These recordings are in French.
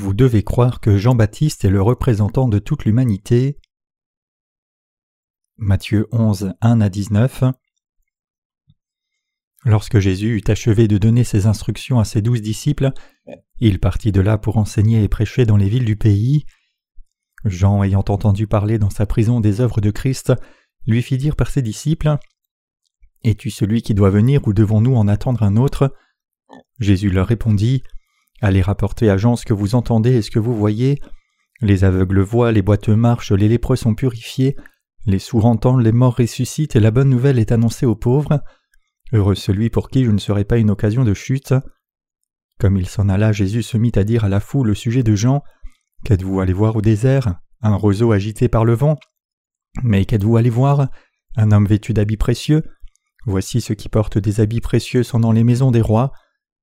Vous devez croire que Jean-Baptiste est le représentant de toute l'humanité. Matthieu 11, 1 à 19. Lorsque Jésus eut achevé de donner ses instructions à ses douze disciples, il partit de là pour enseigner et prêcher dans les villes du pays. Jean, ayant entendu parler dans sa prison des œuvres de Christ, lui fit dire par ses disciples Es-tu celui qui doit venir ou devons-nous en attendre un autre? Jésus leur répondit Allez rapporter à Jean ce que vous entendez et ce que vous voyez. Les aveugles voient, les boiteux marchent, les lépreux sont purifiés, les sourds entendent, les morts ressuscitent et la bonne nouvelle est annoncée aux pauvres. Heureux celui pour qui je ne serai pas une occasion de chute. Comme il s'en alla, Jésus se mit à dire à la foule le sujet de Jean Qu'êtes-vous allé voir au désert? Un roseau agité par le vent Mais qu'êtes-vous allé voir? Un homme vêtu d'habits précieux Voici ceux qui portent des habits précieux sont dans les maisons des rois.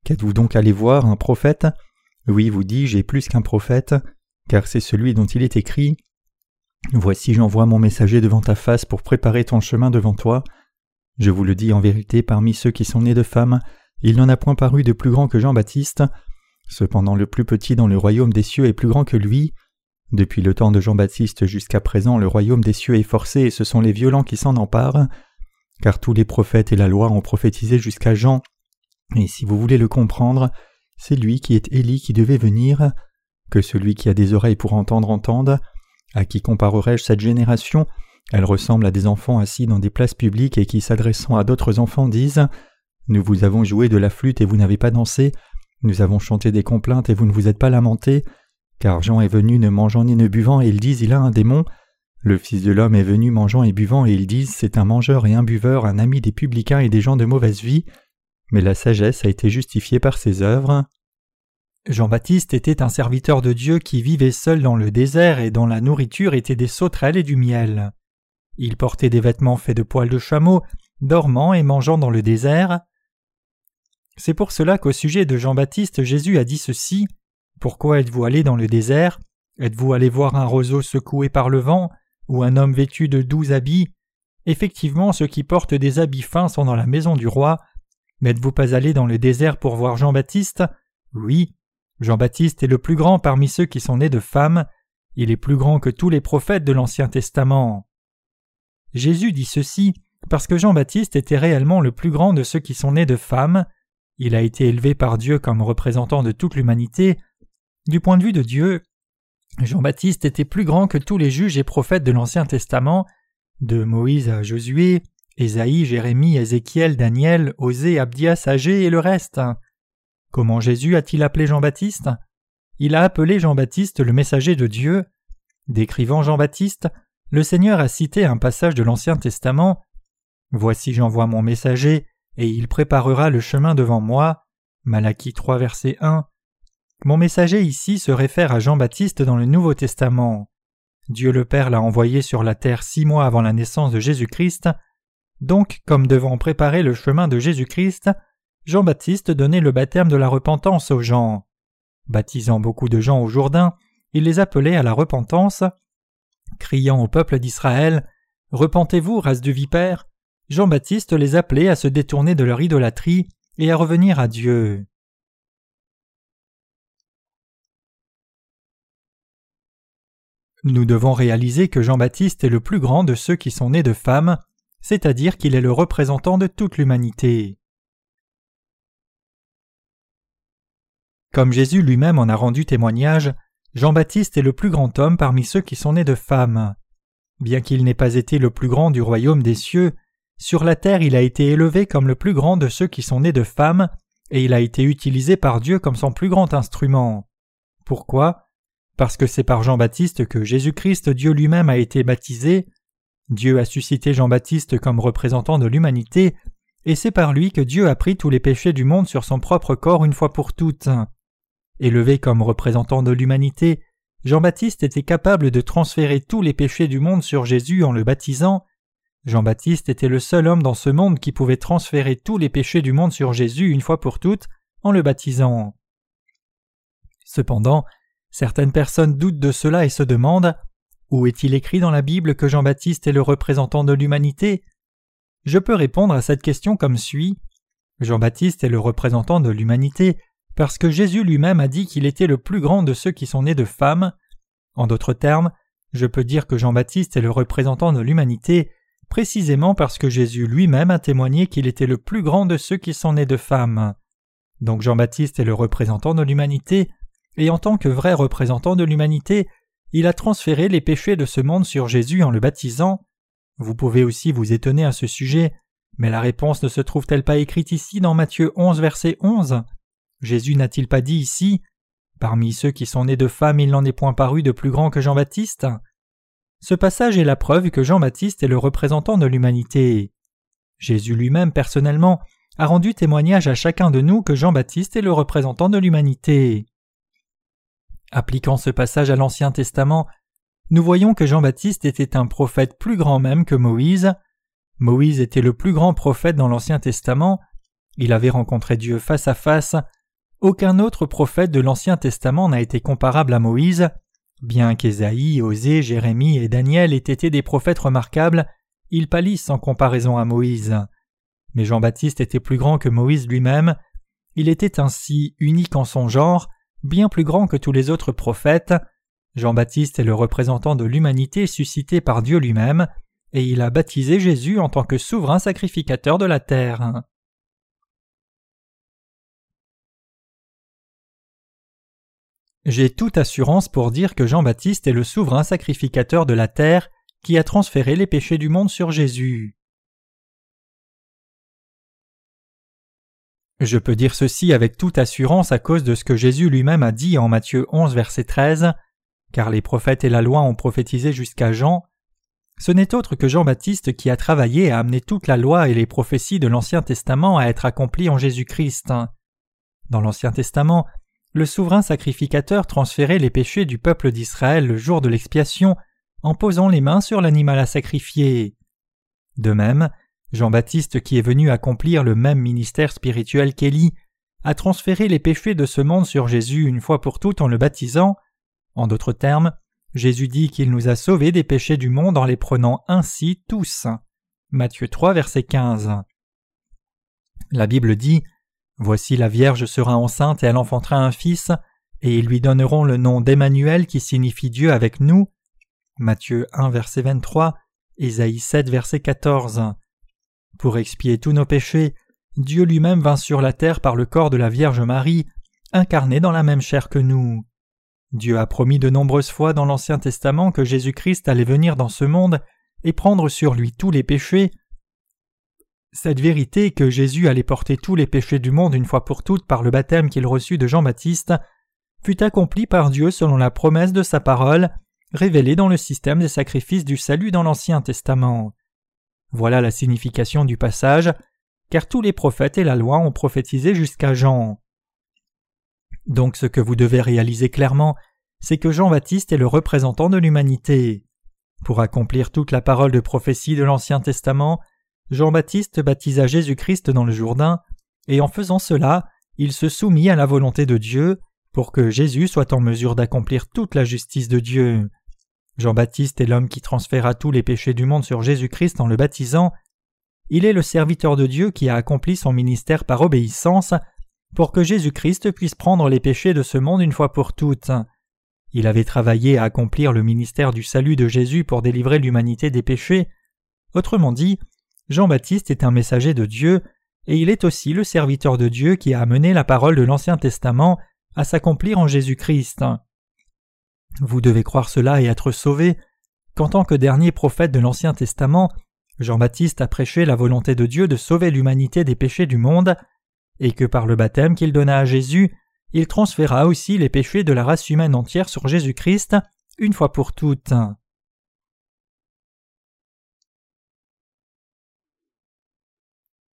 Qu'êtes-vous donc allé voir un prophète? Oui, vous dis, j'ai plus qu'un prophète, car c'est celui dont il est écrit. Voici j'envoie mon messager devant ta face pour préparer ton chemin devant toi. Je vous le dis en vérité, parmi ceux qui sont nés de femmes, il n'en a point paru de plus grand que Jean-Baptiste. Cependant le plus petit dans le royaume des cieux est plus grand que lui. Depuis le temps de Jean-Baptiste jusqu'à présent, le royaume des cieux est forcé et ce sont les violents qui s'en emparent. Car tous les prophètes et la loi ont prophétisé jusqu'à Jean. Et si vous voulez le comprendre, c'est lui qui est Élie qui devait venir. Que celui qui a des oreilles pour entendre entende. À qui comparerai-je cette génération? Elle ressemble à des enfants assis dans des places publiques et qui, s'adressant à d'autres enfants, disent Nous vous avons joué de la flûte et vous n'avez pas dansé. Nous avons chanté des complaintes et vous ne vous êtes pas lamentés. Car Jean est venu ne mangeant ni ne buvant et ils disent Il a un démon. Le Fils de l'homme est venu mangeant et buvant et ils disent C'est un mangeur et un buveur, un ami des publicains et des gens de mauvaise vie mais la sagesse a été justifiée par ses œuvres. Jean-Baptiste était un serviteur de Dieu qui vivait seul dans le désert et dont la nourriture était des sauterelles et du miel. Il portait des vêtements faits de poils de chameau, dormant et mangeant dans le désert. C'est pour cela qu'au sujet de Jean-Baptiste, Jésus a dit ceci Pourquoi êtes-vous allé dans le désert? Êtes-vous allé voir un roseau secoué par le vent ou un homme vêtu de douze habits? Effectivement, ceux qui portent des habits fins sont dans la maison du roi, N'êtes-vous pas allé dans le désert pour voir Jean-Baptiste? Oui. Jean-Baptiste est le plus grand parmi ceux qui sont nés de femmes. Il est plus grand que tous les prophètes de l'Ancien Testament. Jésus dit ceci parce que Jean-Baptiste était réellement le plus grand de ceux qui sont nés de femmes. Il a été élevé par Dieu comme représentant de toute l'humanité. Du point de vue de Dieu, Jean-Baptiste était plus grand que tous les juges et prophètes de l'Ancien Testament, de Moïse à Josué, Ésaïe, Jérémie, Ézéchiel, Daniel, Osée, Abdias, Agé et le reste. Comment Jésus a-t-il appelé Jean-Baptiste? Il a appelé Jean-Baptiste le messager de Dieu. Décrivant Jean-Baptiste, le Seigneur a cité un passage de l'Ancien Testament. Voici j'envoie mon messager, et il préparera le chemin devant moi. Malachie 3 verset 1. Mon messager ici se réfère à Jean-Baptiste dans le Nouveau Testament. Dieu le Père l'a envoyé sur la terre six mois avant la naissance de Jésus-Christ donc, comme devant préparer le chemin de Jésus-Christ, Jean-Baptiste donnait le baptême de la repentance aux gens. Baptisant beaucoup de gens au Jourdain, il les appelait à la repentance. Criant au peuple d'Israël Repentez-vous, race de vipères Jean-Baptiste les appelait à se détourner de leur idolâtrie et à revenir à Dieu. Nous devons réaliser que Jean-Baptiste est le plus grand de ceux qui sont nés de femmes c'est-à-dire qu'il est le représentant de toute l'humanité. Comme Jésus lui-même en a rendu témoignage, Jean-Baptiste est le plus grand homme parmi ceux qui sont nés de femmes. Bien qu'il n'ait pas été le plus grand du royaume des cieux, sur la terre il a été élevé comme le plus grand de ceux qui sont nés de femmes, et il a été utilisé par Dieu comme son plus grand instrument. Pourquoi? Parce que c'est par Jean-Baptiste que Jésus-Christ Dieu lui-même a été baptisé, Dieu a suscité Jean-Baptiste comme représentant de l'humanité, et c'est par lui que Dieu a pris tous les péchés du monde sur son propre corps une fois pour toutes. Élevé comme représentant de l'humanité, Jean-Baptiste était capable de transférer tous les péchés du monde sur Jésus en le baptisant. Jean-Baptiste était le seul homme dans ce monde qui pouvait transférer tous les péchés du monde sur Jésus une fois pour toutes en le baptisant. Cependant, certaines personnes doutent de cela et se demandent où est-il écrit dans la Bible que Jean-Baptiste est le représentant de l'humanité? Je peux répondre à cette question comme suit. Jean-Baptiste est le représentant de l'humanité parce que Jésus lui-même a dit qu'il était le plus grand de ceux qui sont nés de femmes. En d'autres termes, je peux dire que Jean-Baptiste est le représentant de l'humanité précisément parce que Jésus lui-même a témoigné qu'il était le plus grand de ceux qui sont nés de femmes. Donc Jean-Baptiste est le représentant de l'humanité, et en tant que vrai représentant de l'humanité, il a transféré les péchés de ce monde sur Jésus en le baptisant. Vous pouvez aussi vous étonner à ce sujet, mais la réponse ne se trouve-t-elle pas écrite ici dans Matthieu 11 verset 11 Jésus n'a-t-il pas dit ici Parmi ceux qui sont nés de femmes, il n'en est point paru de plus grand que Jean-Baptiste? Ce passage est la preuve que Jean-Baptiste est le représentant de l'humanité. Jésus lui-même personnellement a rendu témoignage à chacun de nous que Jean-Baptiste est le représentant de l'humanité. Appliquant ce passage à l'Ancien Testament, nous voyons que Jean-Baptiste était un prophète plus grand même que Moïse. Moïse était le plus grand prophète dans l'Ancien Testament, il avait rencontré Dieu face à face, aucun autre prophète de l'Ancien Testament n'a été comparable à Moïse, bien qu'Ésaïe, Osée, Jérémie et Daniel aient été des prophètes remarquables, ils pâlissent en comparaison à Moïse. Mais Jean-Baptiste était plus grand que Moïse lui-même, il était ainsi unique en son genre, bien plus grand que tous les autres prophètes. Jean-Baptiste est le représentant de l'humanité suscité par Dieu lui-même, et il a baptisé Jésus en tant que souverain sacrificateur de la terre. J'ai toute assurance pour dire que Jean-Baptiste est le souverain sacrificateur de la terre qui a transféré les péchés du monde sur Jésus. Je peux dire ceci avec toute assurance à cause de ce que Jésus lui-même a dit en Matthieu 11 verset 13, car les prophètes et la loi ont prophétisé jusqu'à Jean. Ce n'est autre que Jean-Baptiste qui a travaillé à amener toute la loi et les prophéties de l'Ancien Testament à être accomplies en Jésus-Christ. Dans l'Ancien Testament, le souverain sacrificateur transférait les péchés du peuple d'Israël le jour de l'expiation en posant les mains sur l'animal à sacrifier. De même, Jean-Baptiste qui est venu accomplir le même ministère spirituel qu'Élie a transféré les péchés de ce monde sur Jésus une fois pour toutes en le baptisant. En d'autres termes, Jésus dit qu'il nous a sauvés des péchés du monde en les prenant ainsi tous. Matthieu 3 verset 15. La Bible dit Voici la Vierge sera enceinte et elle enfantera un fils, et ils lui donneront le nom d'Emmanuel qui signifie Dieu avec nous. Matthieu 1 verset 23, Ésaïe 7 verset 14. Pour expier tous nos péchés, Dieu lui-même vint sur la terre par le corps de la Vierge Marie, incarné dans la même chair que nous. Dieu a promis de nombreuses fois dans l'Ancien Testament que Jésus-Christ allait venir dans ce monde et prendre sur lui tous les péchés, cette vérité que Jésus allait porter tous les péchés du monde une fois pour toutes par le baptême qu'il reçut de Jean-Baptiste fut accomplie par Dieu selon la promesse de sa parole, révélée dans le système des sacrifices du salut dans l'Ancien Testament. Voilà la signification du passage, car tous les prophètes et la loi ont prophétisé jusqu'à Jean. Donc ce que vous devez réaliser clairement, c'est que Jean-Baptiste est le représentant de l'humanité. Pour accomplir toute la parole de prophétie de l'Ancien Testament, Jean-Baptiste baptisa Jésus-Christ dans le Jourdain, et en faisant cela, il se soumit à la volonté de Dieu pour que Jésus soit en mesure d'accomplir toute la justice de Dieu. Jean-Baptiste est l'homme qui transféra tous les péchés du monde sur Jésus-Christ en le baptisant. Il est le serviteur de Dieu qui a accompli son ministère par obéissance pour que Jésus-Christ puisse prendre les péchés de ce monde une fois pour toutes. Il avait travaillé à accomplir le ministère du salut de Jésus pour délivrer l'humanité des péchés. Autrement dit, Jean-Baptiste est un messager de Dieu, et il est aussi le serviteur de Dieu qui a amené la parole de l'Ancien Testament à s'accomplir en Jésus-Christ. Vous devez croire cela et être sauvé, qu'en tant que dernier prophète de l'Ancien Testament, Jean-Baptiste a prêché la volonté de Dieu de sauver l'humanité des péchés du monde, et que par le baptême qu'il donna à Jésus, il transféra aussi les péchés de la race humaine entière sur Jésus-Christ, une fois pour toutes.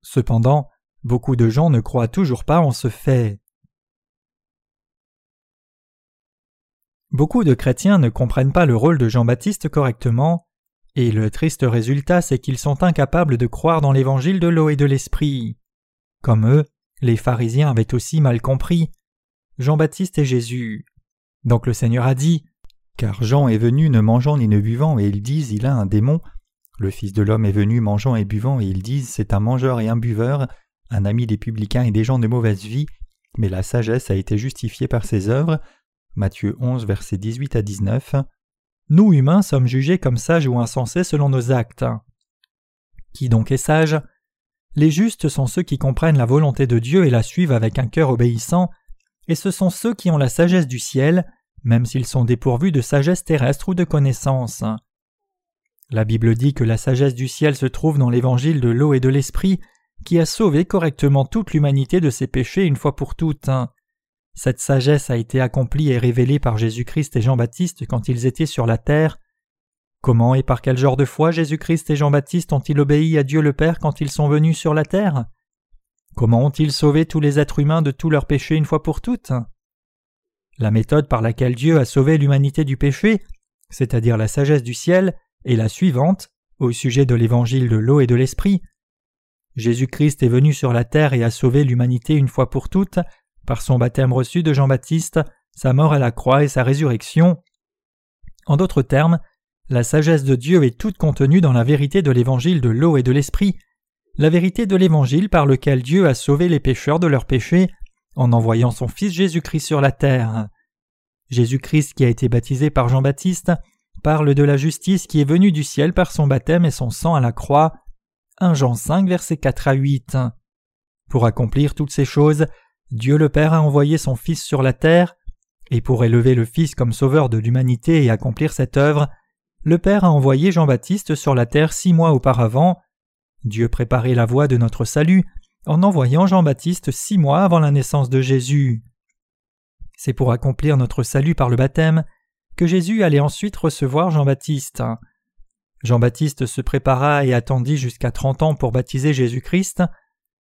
Cependant, beaucoup de gens ne croient toujours pas en ce fait. Beaucoup de chrétiens ne comprennent pas le rôle de Jean-Baptiste correctement, et le triste résultat c'est qu'ils sont incapables de croire dans l'évangile de l'eau et de l'esprit. Comme eux, les pharisiens avaient aussi mal compris Jean-Baptiste et Jésus. Donc le Seigneur a dit Car Jean est venu ne mangeant ni ne buvant, et ils disent il a un démon, le Fils de l'homme est venu mangeant et buvant, et ils disent c'est un mangeur et un buveur, un ami des publicains et des gens de mauvaise vie, mais la sagesse a été justifiée par ses œuvres. Matthieu 11, versets 18 à 19. Nous humains sommes jugés comme sages ou insensés selon nos actes. Qui donc est sage? Les justes sont ceux qui comprennent la volonté de Dieu et la suivent avec un cœur obéissant, et ce sont ceux qui ont la sagesse du ciel, même s'ils sont dépourvus de sagesse terrestre ou de connaissance. La Bible dit que la sagesse du ciel se trouve dans l'évangile de l'eau et de l'esprit, qui a sauvé correctement toute l'humanité de ses péchés une fois pour toutes. Cette sagesse a été accomplie et révélée par Jésus-Christ et Jean-Baptiste quand ils étaient sur la terre. Comment et par quel genre de foi Jésus-Christ et Jean-Baptiste ont-ils obéi à Dieu le Père quand ils sont venus sur la terre? Comment ont-ils sauvé tous les êtres humains de tous leurs péchés une fois pour toutes? La méthode par laquelle Dieu a sauvé l'humanité du péché, c'est-à-dire la sagesse du ciel, est la suivante au sujet de l'évangile de l'eau et de l'esprit. Jésus-Christ est venu sur la terre et a sauvé l'humanité une fois pour toutes par son baptême reçu de Jean-Baptiste, sa mort à la croix et sa résurrection. En d'autres termes, la sagesse de Dieu est toute contenue dans la vérité de l'évangile de l'eau et de l'esprit, la vérité de l'évangile par lequel Dieu a sauvé les pécheurs de leurs péchés en envoyant son Fils Jésus-Christ sur la terre. Jésus-Christ qui a été baptisé par Jean-Baptiste parle de la justice qui est venue du ciel par son baptême et son sang à la croix. 1 Jean 5 versets 4 à 8. Pour accomplir toutes ces choses, Dieu le Père a envoyé son Fils sur la terre, et pour élever le Fils comme sauveur de l'humanité et accomplir cette œuvre, le Père a envoyé Jean-Baptiste sur la terre six mois auparavant. Dieu préparait la voie de notre salut en envoyant Jean-Baptiste six mois avant la naissance de Jésus. C'est pour accomplir notre salut par le baptême que Jésus allait ensuite recevoir Jean-Baptiste. Jean-Baptiste se prépara et attendit jusqu'à trente ans pour baptiser Jésus-Christ.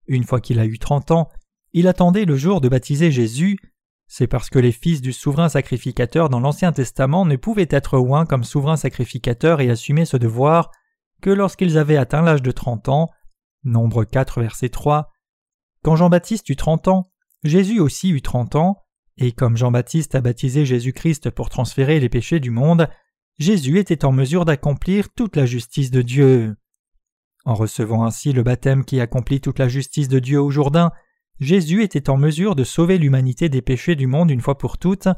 Une fois qu'il a eu trente ans, il attendait le jour de baptiser Jésus. C'est parce que les fils du souverain sacrificateur dans l'Ancien Testament ne pouvaient être oints comme souverain sacrificateur et assumer ce devoir que lorsqu'ils avaient atteint l'âge de trente ans. Nombre 4, verset 3. Quand Jean-Baptiste eut trente ans, Jésus aussi eut trente ans, et comme Jean-Baptiste a baptisé Jésus-Christ pour transférer les péchés du monde, Jésus était en mesure d'accomplir toute la justice de Dieu. En recevant ainsi le baptême qui accomplit toute la justice de Dieu au Jourdain, Jésus était en mesure de sauver l'humanité des péchés du monde une fois pour toutes.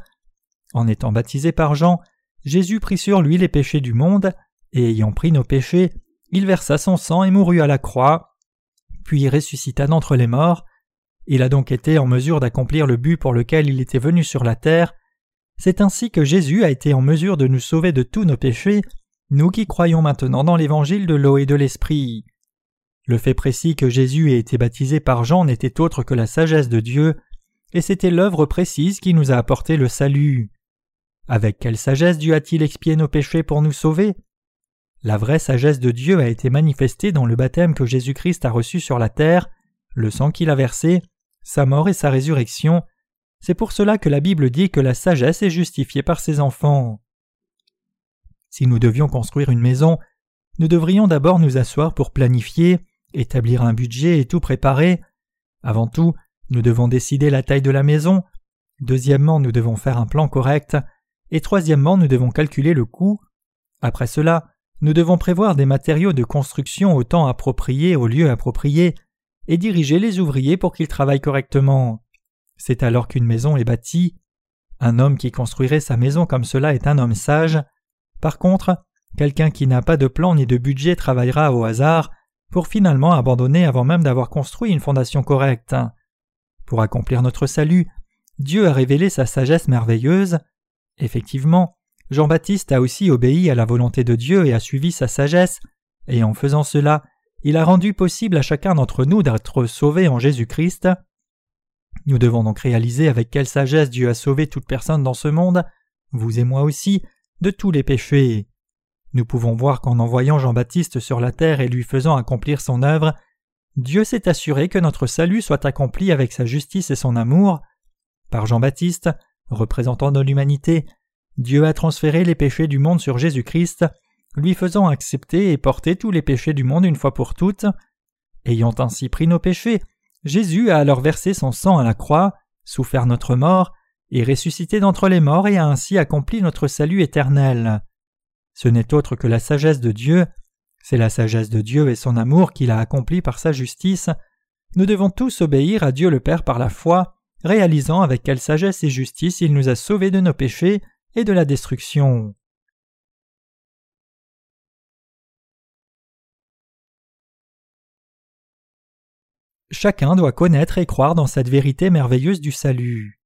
En étant baptisé par Jean, Jésus prit sur lui les péchés du monde, et ayant pris nos péchés, il versa son sang et mourut à la croix, puis ressuscita d'entre les morts, il a donc été en mesure d'accomplir le but pour lequel il était venu sur la terre. C'est ainsi que Jésus a été en mesure de nous sauver de tous nos péchés, nous qui croyons maintenant dans l'évangile de l'eau et de l'esprit. Le fait précis que Jésus ait été baptisé par Jean n'était autre que la sagesse de Dieu, et c'était l'œuvre précise qui nous a apporté le salut. Avec quelle sagesse Dieu a-t-il expié nos péchés pour nous sauver? La vraie sagesse de Dieu a été manifestée dans le baptême que Jésus-Christ a reçu sur la terre, le sang qu'il a versé, sa mort et sa résurrection. C'est pour cela que la Bible dit que la sagesse est justifiée par ses enfants. Si nous devions construire une maison, nous devrions d'abord nous asseoir pour planifier, établir un budget et tout préparer. Avant tout, nous devons décider la taille de la maison. Deuxièmement, nous devons faire un plan correct. Et troisièmement, nous devons calculer le coût. Après cela, nous devons prévoir des matériaux de construction au temps approprié au lieu approprié et diriger les ouvriers pour qu'ils travaillent correctement. C'est alors qu'une maison est bâtie. Un homme qui construirait sa maison comme cela est un homme sage. Par contre, quelqu'un qui n'a pas de plan ni de budget travaillera au hasard pour finalement abandonner avant même d'avoir construit une fondation correcte. Pour accomplir notre salut, Dieu a révélé sa sagesse merveilleuse. Effectivement, Jean-Baptiste a aussi obéi à la volonté de Dieu et a suivi sa sagesse, et en faisant cela, il a rendu possible à chacun d'entre nous d'être sauvé en Jésus-Christ. Nous devons donc réaliser avec quelle sagesse Dieu a sauvé toute personne dans ce monde, vous et moi aussi, de tous les péchés. Nous pouvons voir qu'en envoyant Jean-Baptiste sur la terre et lui faisant accomplir son œuvre, Dieu s'est assuré que notre salut soit accompli avec sa justice et son amour. Par Jean-Baptiste, représentant de l'humanité, Dieu a transféré les péchés du monde sur Jésus-Christ lui faisant accepter et porter tous les péchés du monde une fois pour toutes. Ayant ainsi pris nos péchés, Jésus a alors versé son sang à la croix, souffert notre mort, et ressuscité d'entre les morts et a ainsi accompli notre salut éternel. Ce n'est autre que la sagesse de Dieu, c'est la sagesse de Dieu et son amour qu'il a accompli par sa justice. Nous devons tous obéir à Dieu le Père par la foi réalisant avec quelle sagesse et justice il nous a sauvés de nos péchés et de la destruction. Chacun doit connaître et croire dans cette vérité merveilleuse du salut.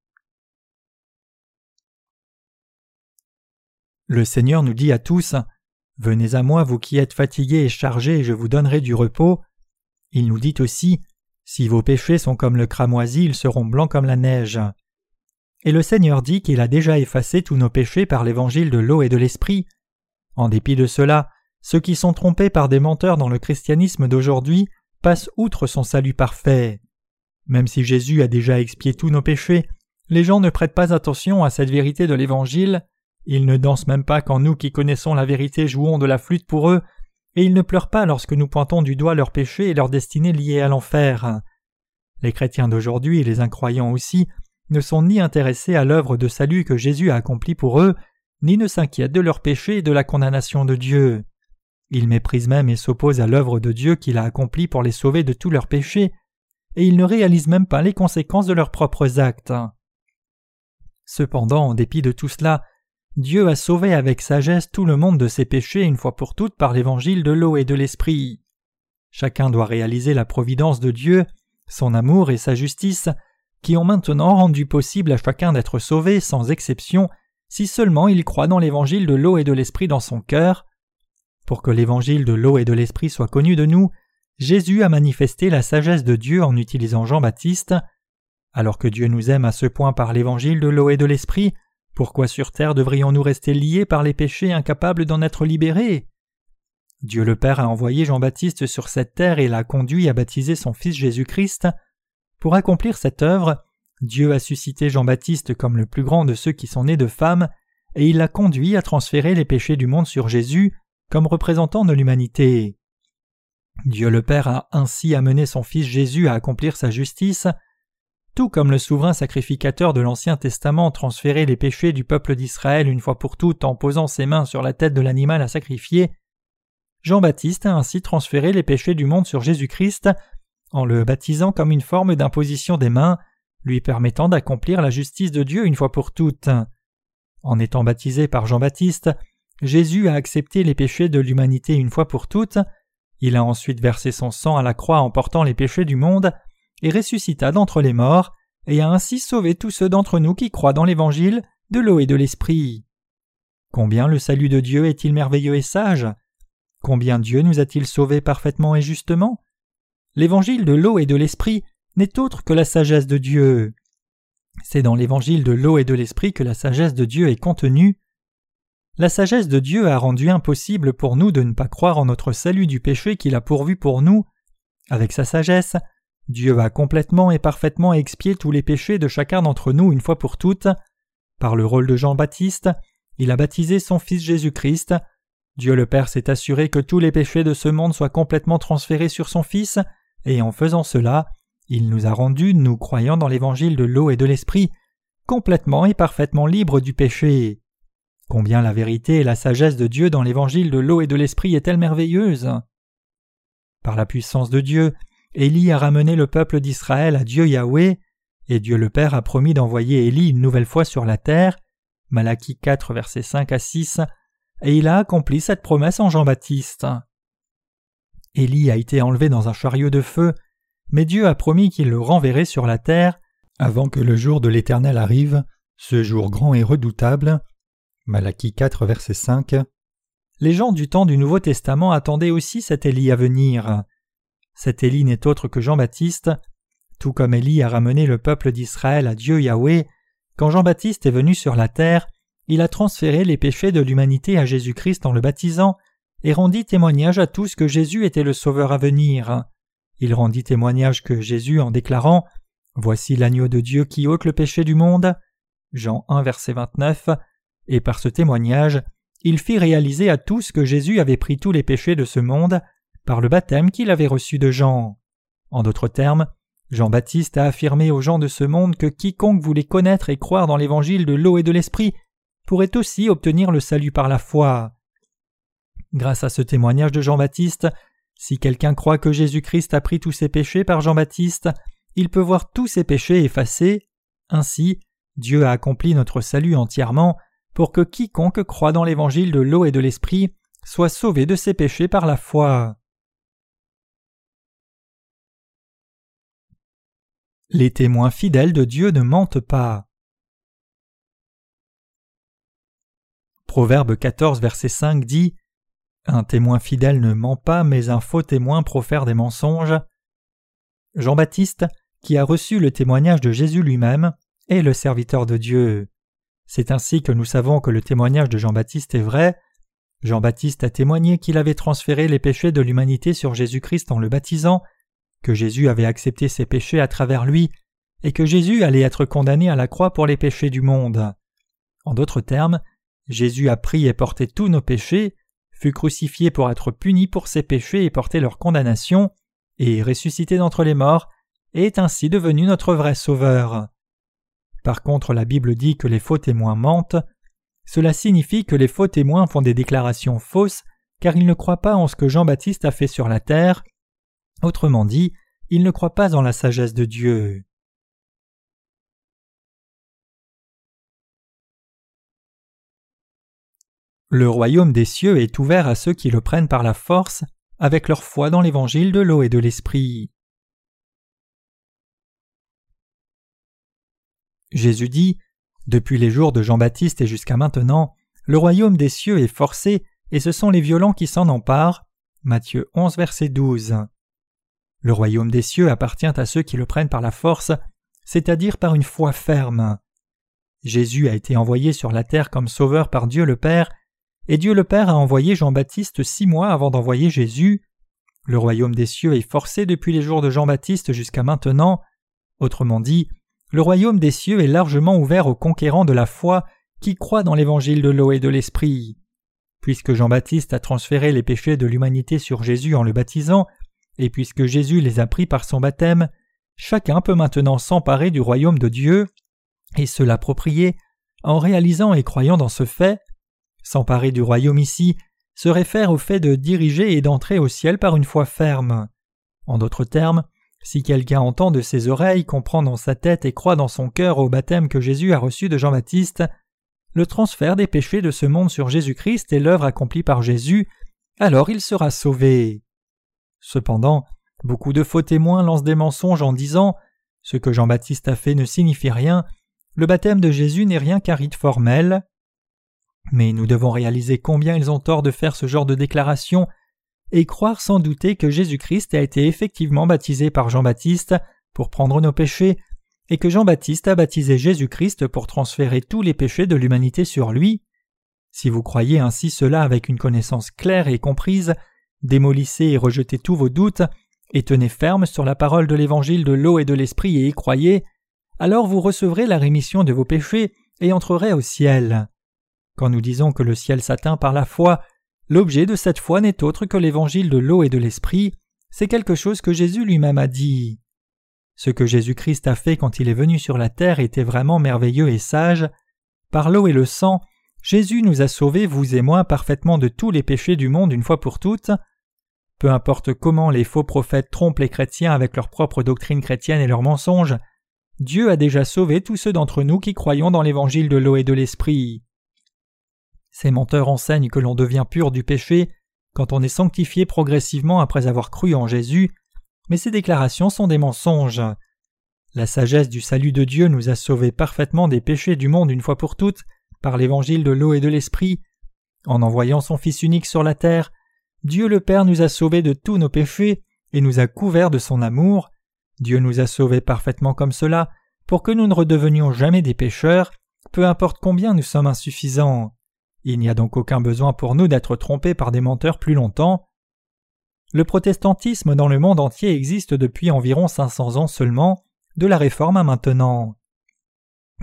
Le Seigneur nous dit à tous Venez à moi, vous qui êtes fatigués et chargés, je vous donnerai du repos. Il nous dit aussi Si vos péchés sont comme le cramoisi, ils seront blancs comme la neige. Et le Seigneur dit qu'il a déjà effacé tous nos péchés par l'évangile de l'eau et de l'esprit. En dépit de cela, ceux qui sont trompés par des menteurs dans le christianisme d'aujourd'hui passent outre son salut parfait. Même si Jésus a déjà expié tous nos péchés, les gens ne prêtent pas attention à cette vérité de l'Évangile, ils ne dansent même pas quand nous qui connaissons la vérité jouons de la flûte pour eux, et ils ne pleurent pas lorsque nous pointons du doigt leurs péchés et leur destinée liée à l'enfer. Les chrétiens d'aujourd'hui et les incroyants aussi ne sont ni intéressés à l'œuvre de salut que Jésus a accomplie pour eux, ni ne s'inquiètent de leurs péchés et de la condamnation de Dieu. Ils méprisent même et s'opposent à l'œuvre de Dieu qu'il a accomplie pour les sauver de tous leurs péchés, et ils ne réalisent même pas les conséquences de leurs propres actes. Cependant, en dépit de tout cela, Dieu a sauvé avec sagesse tout le monde de ses péchés une fois pour toutes par l'évangile de l'eau et de l'esprit. Chacun doit réaliser la providence de Dieu, son amour et sa justice, qui ont maintenant rendu possible à chacun d'être sauvé sans exception si seulement il croit dans l'évangile de l'eau et de l'esprit dans son cœur. Pour que l'évangile de l'eau et de l'esprit soit connu de nous, Jésus a manifesté la sagesse de Dieu en utilisant Jean-Baptiste. Alors que Dieu nous aime à ce point par l'évangile de l'eau et de l'esprit, pourquoi sur terre devrions-nous rester liés par les péchés incapables d'en être libérés? Dieu le Père a envoyé Jean-Baptiste sur cette terre et l'a conduit à baptiser son Fils Jésus-Christ. Pour accomplir cette œuvre, Dieu a suscité Jean-Baptiste comme le plus grand de ceux qui sont nés de femmes, et il l'a conduit à transférer les péchés du monde sur Jésus comme représentant de l'humanité. Dieu le Père a ainsi amené son Fils Jésus à accomplir sa justice, tout comme le souverain sacrificateur de l'Ancien Testament transférait les péchés du peuple d'Israël une fois pour toutes en posant ses mains sur la tête de l'animal à sacrifier, Jean-Baptiste a ainsi transféré les péchés du monde sur Jésus-Christ en le baptisant comme une forme d'imposition des mains, lui permettant d'accomplir la justice de Dieu une fois pour toutes. En étant baptisé par Jean-Baptiste, Jésus a accepté les péchés de l'humanité une fois pour toutes, il a ensuite versé son sang à la croix en portant les péchés du monde, et ressuscita d'entre les morts, et a ainsi sauvé tous ceux d'entre nous qui croient dans l'Évangile de l'eau et de l'Esprit. Combien le salut de Dieu est-il merveilleux et sage? Combien Dieu nous a-t-il sauvés parfaitement et justement? L'Évangile de l'eau et de l'Esprit n'est autre que la sagesse de Dieu. C'est dans l'Évangile de l'eau et de l'Esprit que la sagesse de Dieu est contenue, la sagesse de Dieu a rendu impossible pour nous de ne pas croire en notre salut du péché qu'il a pourvu pour nous. Avec sa sagesse, Dieu a complètement et parfaitement expié tous les péchés de chacun d'entre nous une fois pour toutes. Par le rôle de Jean-Baptiste, il a baptisé son Fils Jésus-Christ. Dieu le Père s'est assuré que tous les péchés de ce monde soient complètement transférés sur son Fils, et en faisant cela, il nous a rendus, nous croyant dans l'évangile de l'eau et de l'esprit, complètement et parfaitement libres du péché. Combien la vérité et la sagesse de Dieu dans l'évangile de l'eau et de l'esprit est-elle merveilleuse Par la puissance de Dieu, Élie a ramené le peuple d'Israël à Dieu Yahweh, et Dieu le Père a promis d'envoyer Élie une nouvelle fois sur la terre. Malachie 4, versets 5 à 6, et il a accompli cette promesse en Jean-Baptiste. Élie a été enlevé dans un chariot de feu, mais Dieu a promis qu'il le renverrait sur la terre avant que le jour de l'Éternel arrive, ce jour grand et redoutable. Malachie 4, verset 5. Les gens du temps du Nouveau Testament attendaient aussi cet Élie à venir. Cet Élie n'est autre que Jean-Baptiste. Tout comme Élie a ramené le peuple d'Israël à Dieu Yahweh, quand Jean-Baptiste est venu sur la terre, il a transféré les péchés de l'humanité à Jésus-Christ en le baptisant et rendit témoignage à tous que Jésus était le Sauveur à venir. Il rendit témoignage que Jésus en déclarant Voici l'agneau de Dieu qui ôte le péché du monde. Jean 1 verset 29 et par ce témoignage, il fit réaliser à tous que Jésus avait pris tous les péchés de ce monde par le baptême qu'il avait reçu de Jean. En d'autres termes, Jean-Baptiste a affirmé aux gens de ce monde que quiconque voulait connaître et croire dans l'évangile de l'eau et de l'esprit pourrait aussi obtenir le salut par la foi. Grâce à ce témoignage de Jean-Baptiste, si quelqu'un croit que Jésus-Christ a pris tous ses péchés par Jean-Baptiste, il peut voir tous ses péchés effacés Ainsi, Dieu a accompli notre salut entièrement pour que quiconque croit dans l'évangile de l'eau et de l'esprit soit sauvé de ses péchés par la foi. Les témoins fidèles de Dieu ne mentent pas. Proverbe 14, verset 5 dit Un témoin fidèle ne ment pas, mais un faux témoin profère des mensonges. Jean-Baptiste, qui a reçu le témoignage de Jésus lui-même, est le serviteur de Dieu. C'est ainsi que nous savons que le témoignage de Jean-Baptiste est vrai. Jean-Baptiste a témoigné qu'il avait transféré les péchés de l'humanité sur Jésus-Christ en le baptisant, que Jésus avait accepté ses péchés à travers lui, et que Jésus allait être condamné à la croix pour les péchés du monde. En d'autres termes, Jésus a pris et porté tous nos péchés, fut crucifié pour être puni pour ses péchés et porter leur condamnation, et ressuscité d'entre les morts, et est ainsi devenu notre vrai Sauveur. Par contre, la Bible dit que les faux témoins mentent. Cela signifie que les faux témoins font des déclarations fausses car ils ne croient pas en ce que Jean-Baptiste a fait sur la terre. Autrement dit, ils ne croient pas en la sagesse de Dieu. Le royaume des cieux est ouvert à ceux qui le prennent par la force, avec leur foi dans l'évangile de l'eau et de l'esprit. Jésus dit Depuis les jours de Jean-Baptiste et jusqu'à maintenant, le royaume des cieux est forcé, et ce sont les violents qui s'en emparent. Matthieu 11, verset 12. Le royaume des cieux appartient à ceux qui le prennent par la force, c'est-à-dire par une foi ferme. Jésus a été envoyé sur la terre comme sauveur par Dieu le Père, et Dieu le Père a envoyé Jean-Baptiste six mois avant d'envoyer Jésus. Le royaume des cieux est forcé depuis les jours de Jean-Baptiste jusqu'à maintenant. Autrement dit, le royaume des cieux est largement ouvert aux conquérants de la foi qui croient dans l'évangile de l'eau et de l'esprit. Puisque Jean-Baptiste a transféré les péchés de l'humanité sur Jésus en le baptisant, et puisque Jésus les a pris par son baptême, chacun peut maintenant s'emparer du royaume de Dieu et se l'approprier en réalisant et croyant dans ce fait. S'emparer du royaume ici se réfère au fait de diriger et d'entrer au ciel par une foi ferme. En d'autres termes, si quelqu'un entend de ses oreilles, comprend dans sa tête et croit dans son cœur au baptême que Jésus a reçu de Jean-Baptiste, le transfert des péchés de ce monde sur Jésus-Christ est l'œuvre accomplie par Jésus, alors il sera sauvé. Cependant, beaucoup de faux témoins lancent des mensonges en disant Ce que Jean-Baptiste a fait ne signifie rien, le baptême de Jésus n'est rien qu'un rite formel. Mais nous devons réaliser combien ils ont tort de faire ce genre de déclaration et croire sans douter que Jésus-Christ a été effectivement baptisé par Jean-Baptiste pour prendre nos péchés, et que Jean-Baptiste a baptisé Jésus-Christ pour transférer tous les péchés de l'humanité sur lui. Si vous croyez ainsi cela avec une connaissance claire et comprise, démolissez et rejetez tous vos doutes, et tenez ferme sur la parole de l'évangile de l'eau et de l'esprit et y croyez, alors vous recevrez la rémission de vos péchés et entrerez au ciel. Quand nous disons que le ciel s'atteint par la foi, L'objet de cette foi n'est autre que l'évangile de l'eau et de l'esprit, c'est quelque chose que Jésus lui-même a dit. Ce que Jésus-Christ a fait quand il est venu sur la terre était vraiment merveilleux et sage. Par l'eau et le sang, Jésus nous a sauvés, vous et moi, parfaitement de tous les péchés du monde une fois pour toutes. Peu importe comment les faux prophètes trompent les chrétiens avec leur propre doctrine chrétienne et leurs mensonges, Dieu a déjà sauvé tous ceux d'entre nous qui croyons dans l'évangile de l'eau et de l'esprit. Ces menteurs enseignent que l'on devient pur du péché quand on est sanctifié progressivement après avoir cru en Jésus, mais ces déclarations sont des mensonges. La sagesse du salut de Dieu nous a sauvés parfaitement des péchés du monde une fois pour toutes par l'évangile de l'eau et de l'esprit. En envoyant son Fils unique sur la terre, Dieu le Père nous a sauvés de tous nos péchés et nous a couverts de son amour. Dieu nous a sauvés parfaitement comme cela pour que nous ne redevenions jamais des pécheurs, peu importe combien nous sommes insuffisants. Il n'y a donc aucun besoin pour nous d'être trompés par des menteurs plus longtemps. Le protestantisme dans le monde entier existe depuis environ 500 ans seulement, de la Réforme à maintenant.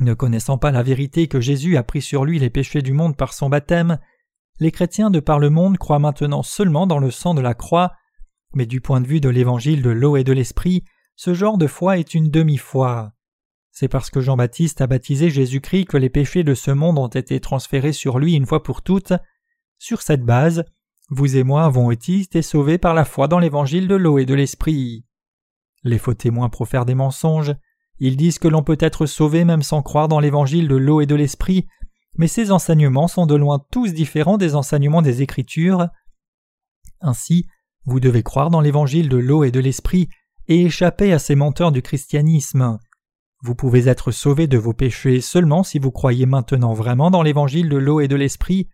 Ne connaissant pas la vérité que Jésus a pris sur lui les péchés du monde par son baptême, les chrétiens de par le monde croient maintenant seulement dans le sang de la croix, mais du point de vue de l'évangile de l'eau et de l'esprit, ce genre de foi est une demi-foi. C'est parce que Jean-Baptiste a baptisé Jésus-Christ que les péchés de ce monde ont été transférés sur lui une fois pour toutes. Sur cette base, vous et moi avons été sauvés par la foi dans l'évangile de l'eau et de l'esprit. Les faux témoins profèrent des mensonges, Ils disent que l'on peut être sauvé même sans croire dans l'évangile de l'eau et de l'esprit, mais ces enseignements sont de loin tous différents des enseignements des Écritures. Ainsi, vous devez croire dans l'évangile de l'eau et de l'esprit et échapper à ces menteurs du christianisme. Vous pouvez être sauvé de vos péchés seulement si vous croyez maintenant vraiment dans l'évangile de l'eau et de l'esprit.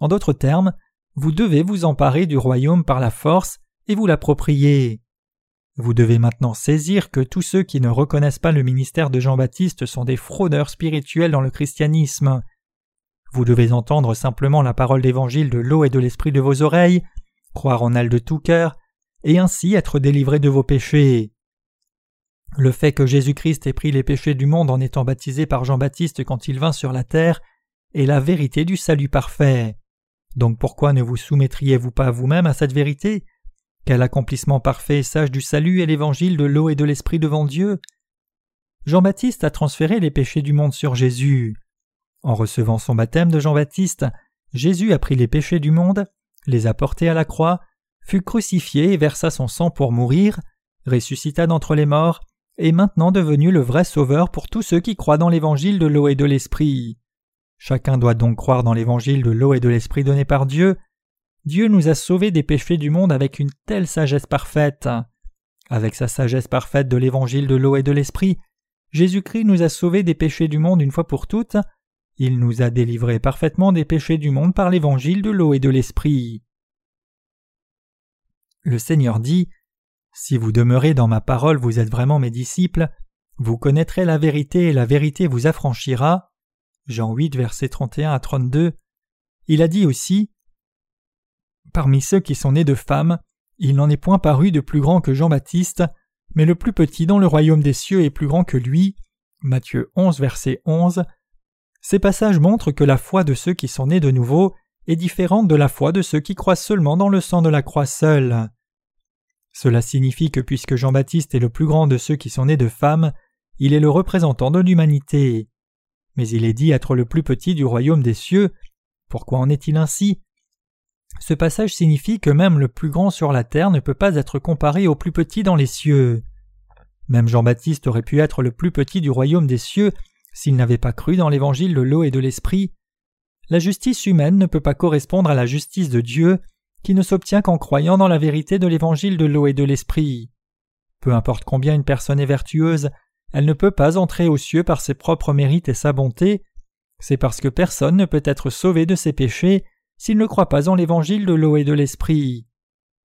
En d'autres termes, vous devez vous emparer du royaume par la force et vous l'approprier. Vous devez maintenant saisir que tous ceux qui ne reconnaissent pas le ministère de Jean-Baptiste sont des fraudeurs spirituels dans le christianisme. Vous devez entendre simplement la parole d'évangile de l'eau et de l'esprit de vos oreilles, croire en elle de tout cœur, et ainsi être délivré de vos péchés. Le fait que Jésus-Christ ait pris les péchés du monde en étant baptisé par Jean-Baptiste quand il vint sur la terre est la vérité du salut parfait. Donc pourquoi ne vous soumettriez-vous pas vous-même à cette vérité? Quel accomplissement parfait et sage du salut est l'évangile de l'eau et de l'esprit devant Dieu Jean-Baptiste a transféré les péchés du monde sur Jésus. En recevant son baptême de Jean-Baptiste, Jésus a pris les péchés du monde, les a portés à la croix, fut crucifié et versa son sang pour mourir, ressuscita d'entre les morts, est maintenant devenu le vrai sauveur pour tous ceux qui croient dans l'évangile de l'eau et de l'esprit. Chacun doit donc croire dans l'évangile de l'eau et de l'esprit donné par Dieu. Dieu nous a sauvés des péchés du monde avec une telle sagesse parfaite. Avec sa sagesse parfaite de l'évangile de l'eau et de l'esprit, Jésus-Christ nous a sauvés des péchés du monde une fois pour toutes. Il nous a délivrés parfaitement des péchés du monde par l'évangile de l'eau et de l'esprit. Le Seigneur dit si vous demeurez dans ma parole, vous êtes vraiment mes disciples, vous connaîtrez la vérité et la vérité vous affranchira. Jean 8, versets 31 à 32. Il a dit aussi Parmi ceux qui sont nés de femmes, il n'en est point paru de plus grand que Jean-Baptiste, mais le plus petit dans le royaume des cieux est plus grand que lui. Matthieu 11, verset 11. Ces passages montrent que la foi de ceux qui sont nés de nouveau est différente de la foi de ceux qui croient seulement dans le sang de la croix seule. Cela signifie que puisque Jean-Baptiste est le plus grand de ceux qui sont nés de femmes, il est le représentant de l'humanité. Mais il est dit être le plus petit du royaume des cieux. Pourquoi en est-il ainsi? Ce passage signifie que même le plus grand sur la terre ne peut pas être comparé au plus petit dans les cieux. Même Jean-Baptiste aurait pu être le plus petit du royaume des cieux s'il n'avait pas cru dans l'évangile de l'eau et de l'esprit. La justice humaine ne peut pas correspondre à la justice de Dieu, qui ne s'obtient qu'en croyant dans la vérité de l'évangile de l'eau et de l'esprit. Peu importe combien une personne est vertueuse, elle ne peut pas entrer aux cieux par ses propres mérites et sa bonté, c'est parce que personne ne peut être sauvé de ses péchés s'il ne croit pas en l'évangile de l'eau et de l'esprit.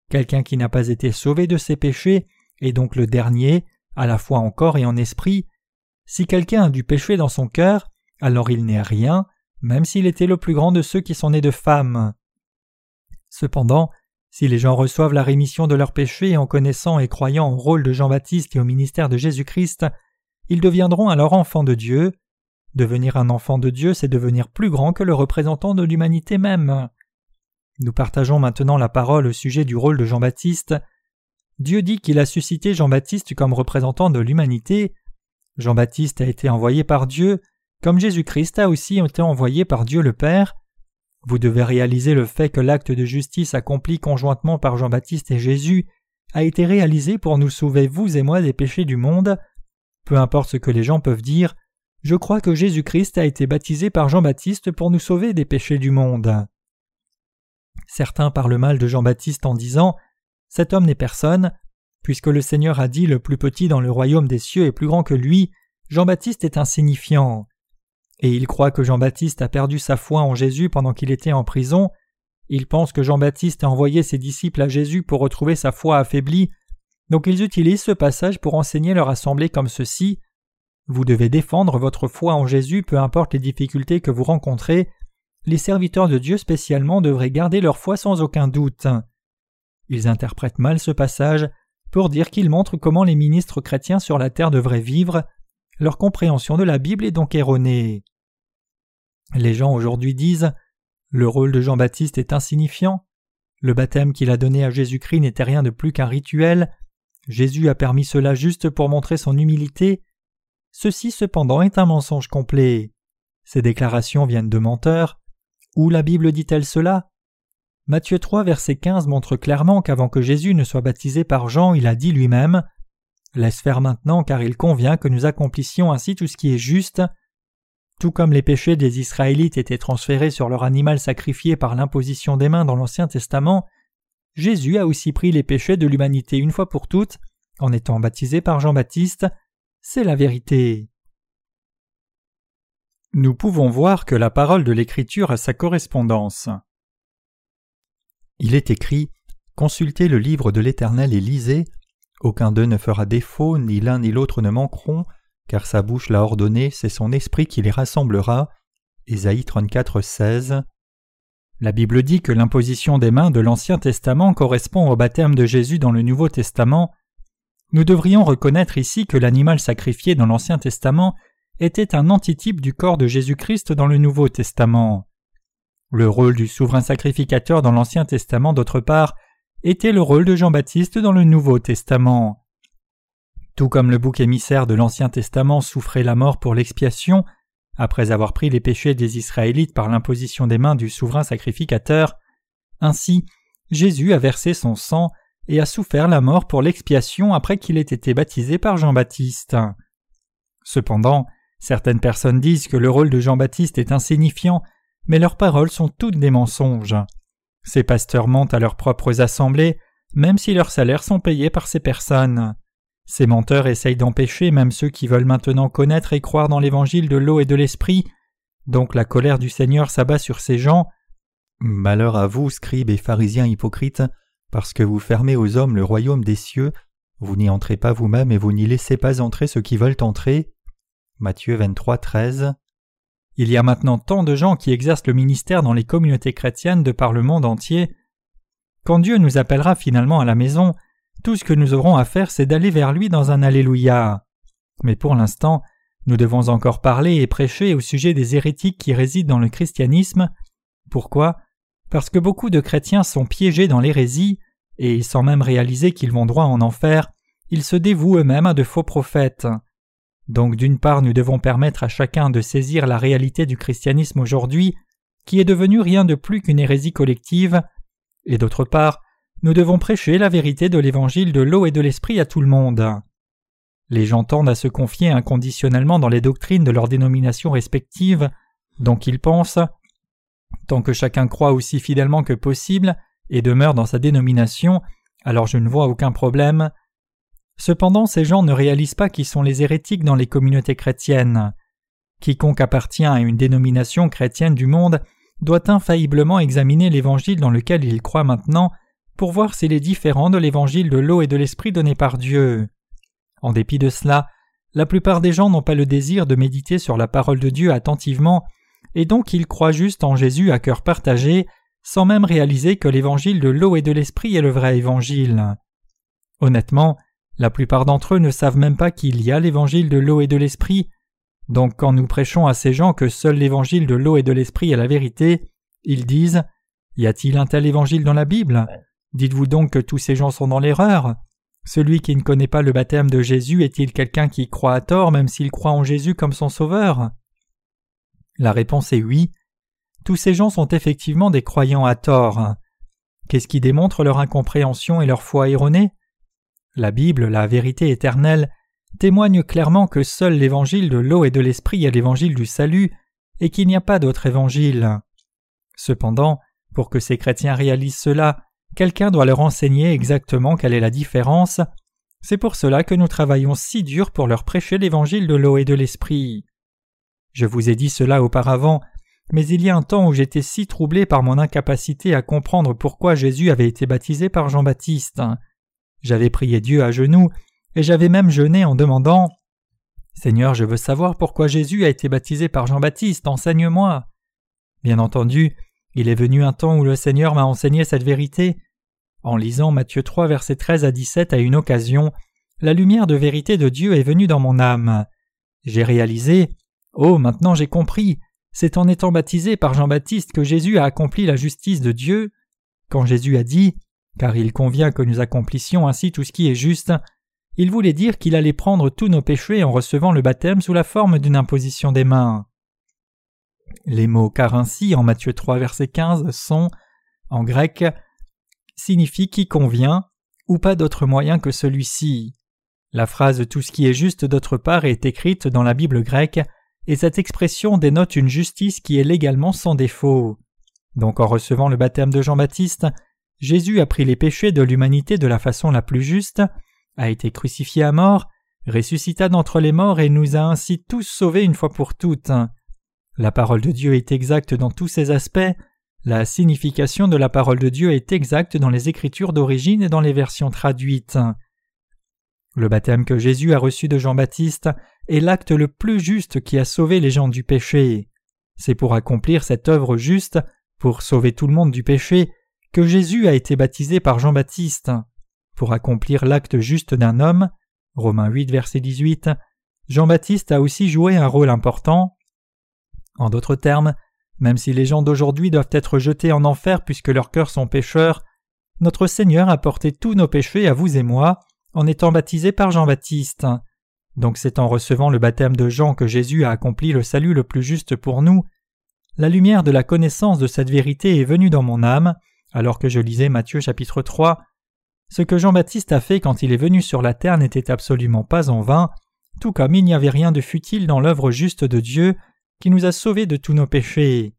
Quelqu'un qui n'a pas été sauvé de ses péchés est donc le dernier, à la fois en corps et en esprit. Si quelqu'un a du péché dans son cœur, alors il n'est rien, même s'il était le plus grand de ceux qui sont nés de femmes. Cependant, si les gens reçoivent la rémission de leurs péchés en connaissant et croyant au rôle de Jean-Baptiste et au ministère de Jésus-Christ, ils deviendront alors enfants de Dieu. Devenir un enfant de Dieu, c'est devenir plus grand que le représentant de l'humanité même. Nous partageons maintenant la parole au sujet du rôle de Jean-Baptiste. Dieu dit qu'il a suscité Jean-Baptiste comme représentant de l'humanité. Jean-Baptiste a été envoyé par Dieu, comme Jésus-Christ a aussi été envoyé par Dieu le Père. Vous devez réaliser le fait que l'acte de justice accompli conjointement par Jean-Baptiste et Jésus a été réalisé pour nous sauver vous et moi des péchés du monde. Peu importe ce que les gens peuvent dire, je crois que Jésus-Christ a été baptisé par Jean-Baptiste pour nous sauver des péchés du monde. Certains parlent mal de Jean-Baptiste en disant Cet homme n'est personne. Puisque le Seigneur a dit le plus petit dans le royaume des cieux est plus grand que lui, Jean-Baptiste est insignifiant et il croit que Jean-Baptiste a perdu sa foi en Jésus pendant qu'il était en prison, il pense que Jean-Baptiste a envoyé ses disciples à Jésus pour retrouver sa foi affaiblie, donc ils utilisent ce passage pour enseigner leur assemblée comme ceci. Vous devez défendre votre foi en Jésus peu importe les difficultés que vous rencontrez, les serviteurs de Dieu spécialement devraient garder leur foi sans aucun doute. Ils interprètent mal ce passage pour dire qu'il montre comment les ministres chrétiens sur la terre devraient vivre, leur compréhension de la Bible est donc erronée. Les gens aujourd'hui disent Le rôle de Jean-Baptiste est insignifiant, le baptême qu'il a donné à Jésus-Christ n'était rien de plus qu'un rituel, Jésus a permis cela juste pour montrer son humilité. Ceci cependant est un mensonge complet. Ces déclarations viennent de menteurs. Où la Bible dit-elle cela? Matthieu 3 verset 15 montre clairement qu'avant que Jésus ne soit baptisé par Jean, il a dit lui-même Laisse faire maintenant, car il convient que nous accomplissions ainsi tout ce qui est juste. Tout comme les péchés des Israélites étaient transférés sur leur animal sacrifié par l'imposition des mains dans l'Ancien Testament, Jésus a aussi pris les péchés de l'humanité une fois pour toutes, en étant baptisé par Jean-Baptiste. C'est la vérité. Nous pouvons voir que la parole de l'Écriture a sa correspondance. Il est écrit Consultez le livre de l'Éternel et lisez. Aucun d'eux ne fera défaut, ni l'un ni l'autre ne manqueront, car sa bouche l'a ordonné, c'est son esprit qui les rassemblera. Ésaïe 34, 16. La Bible dit que l'imposition des mains de l'Ancien Testament correspond au baptême de Jésus dans le Nouveau Testament. Nous devrions reconnaître ici que l'animal sacrifié dans l'Ancien Testament était un antitype du corps de Jésus-Christ dans le Nouveau Testament. Le rôle du souverain sacrificateur dans l'Ancien Testament, d'autre part, était le rôle de Jean-Baptiste dans le Nouveau Testament. Tout comme le bouc émissaire de l'Ancien Testament souffrait la mort pour l'expiation, après avoir pris les péchés des Israélites par l'imposition des mains du souverain sacrificateur, ainsi Jésus a versé son sang et a souffert la mort pour l'expiation après qu'il ait été baptisé par Jean-Baptiste. Cependant, Certaines personnes disent que le rôle de Jean-Baptiste est insignifiant, mais leurs paroles sont toutes des mensonges. Ces pasteurs mentent à leurs propres assemblées, même si leurs salaires sont payés par ces personnes. Ces menteurs essayent d'empêcher même ceux qui veulent maintenant connaître et croire dans l'évangile de l'eau et de l'esprit. Donc la colère du Seigneur s'abat sur ces gens. Malheur à vous, scribes et pharisiens hypocrites, parce que vous fermez aux hommes le royaume des cieux, vous n'y entrez pas vous-même et vous n'y laissez pas entrer ceux qui veulent entrer. Matthieu 23, 13. Il y a maintenant tant de gens qui exercent le ministère dans les communautés chrétiennes de par le monde entier. Quand Dieu nous appellera finalement à la maison, tout ce que nous aurons à faire c'est d'aller vers lui dans un Alléluia. Mais pour l'instant, nous devons encore parler et prêcher au sujet des hérétiques qui résident dans le christianisme. Pourquoi? Parce que beaucoup de chrétiens sont piégés dans l'hérésie, et sans même réaliser qu'ils vont droit en enfer, ils se dévouent eux-mêmes à de faux prophètes. Donc d'une part nous devons permettre à chacun de saisir la réalité du christianisme aujourd'hui, qui est devenu rien de plus qu'une hérésie collective, et d'autre part nous devons prêcher la vérité de l'évangile de l'eau et de l'esprit à tout le monde. Les gens tendent à se confier inconditionnellement dans les doctrines de leurs dénominations respectives, donc ils pensent Tant que chacun croit aussi fidèlement que possible et demeure dans sa dénomination, alors je ne vois aucun problème. Cependant, ces gens ne réalisent pas qui sont les hérétiques dans les communautés chrétiennes. Quiconque appartient à une dénomination chrétienne du monde doit infailliblement examiner l'évangile dans lequel il croit maintenant pour voir s'il est différent de l'évangile de l'eau et de l'esprit donné par Dieu. En dépit de cela, la plupart des gens n'ont pas le désir de méditer sur la parole de Dieu attentivement, et donc ils croient juste en Jésus à cœur partagé, sans même réaliser que l'évangile de l'eau et de l'esprit est le vrai évangile. Honnêtement, la plupart d'entre eux ne savent même pas qu'il y a l'évangile de l'eau et de l'esprit. Donc quand nous prêchons à ces gens que seul l'évangile de l'eau et de l'esprit est la vérité, ils disent Y a-t-il un tel évangile dans la Bible? Dites-vous donc que tous ces gens sont dans l'erreur Celui qui ne connaît pas le baptême de Jésus est-il quelqu'un qui croit à tort même s'il croit en Jésus comme son sauveur? La réponse est oui. Tous ces gens sont effectivement des croyants à tort. Qu'est-ce qui démontre leur incompréhension et leur foi erronée? La Bible, la vérité éternelle, témoigne clairement que seul l'évangile de l'eau et de l'esprit est l'évangile du salut, et qu'il n'y a pas d'autre évangile. Cependant, pour que ces chrétiens réalisent cela, quelqu'un doit leur enseigner exactement quelle est la différence. C'est pour cela que nous travaillons si dur pour leur prêcher l'évangile de l'eau et de l'esprit. Je vous ai dit cela auparavant, mais il y a un temps où j'étais si troublé par mon incapacité à comprendre pourquoi Jésus avait été baptisé par Jean-Baptiste. J'avais prié Dieu à genoux, et j'avais même jeûné en demandant Seigneur, je veux savoir pourquoi Jésus a été baptisé par Jean-Baptiste, enseigne-moi. Bien entendu, il est venu un temps où le Seigneur m'a enseigné cette vérité. En lisant Matthieu 3, versets 13 à 17 à une occasion, la lumière de vérité de Dieu est venue dans mon âme. J'ai réalisé Oh, maintenant j'ai compris. C'est en étant baptisé par Jean-Baptiste que Jésus a accompli la justice de Dieu. Quand Jésus a dit car il convient que nous accomplissions ainsi tout ce qui est juste, il voulait dire qu'il allait prendre tous nos péchés en recevant le baptême sous la forme d'une imposition des mains. Les mots car ainsi en Matthieu 3 verset 15 sont, en grec, signifient qui convient, ou pas d'autre moyen que celui-ci. La phrase tout ce qui est juste d'autre part est écrite dans la Bible grecque, et cette expression dénote une justice qui est légalement sans défaut. Donc en recevant le baptême de Jean-Baptiste, Jésus a pris les péchés de l'humanité de la façon la plus juste, a été crucifié à mort, ressuscita d'entre les morts et nous a ainsi tous sauvés une fois pour toutes. La parole de Dieu est exacte dans tous ses aspects, la signification de la parole de Dieu est exacte dans les écritures d'origine et dans les versions traduites. Le baptême que Jésus a reçu de Jean-Baptiste est l'acte le plus juste qui a sauvé les gens du péché. C'est pour accomplir cette œuvre juste, pour sauver tout le monde du péché, que Jésus a été baptisé par Jean-Baptiste. Pour accomplir l'acte juste d'un homme, Romains 8 verset 18, Jean-Baptiste a aussi joué un rôle important. En d'autres termes, même si les gens d'aujourd'hui doivent être jetés en enfer puisque leurs cœurs sont pécheurs, notre Seigneur a porté tous nos péchés à vous et moi en étant baptisé par Jean-Baptiste. Donc c'est en recevant le baptême de Jean que Jésus a accompli le salut le plus juste pour nous. La lumière de la connaissance de cette vérité est venue dans mon âme, alors que je lisais Matthieu chapitre 3. Ce que Jean-Baptiste a fait quand il est venu sur la terre n'était absolument pas en vain, tout comme il n'y avait rien de futile dans l'œuvre juste de Dieu qui nous a sauvés de tous nos péchés.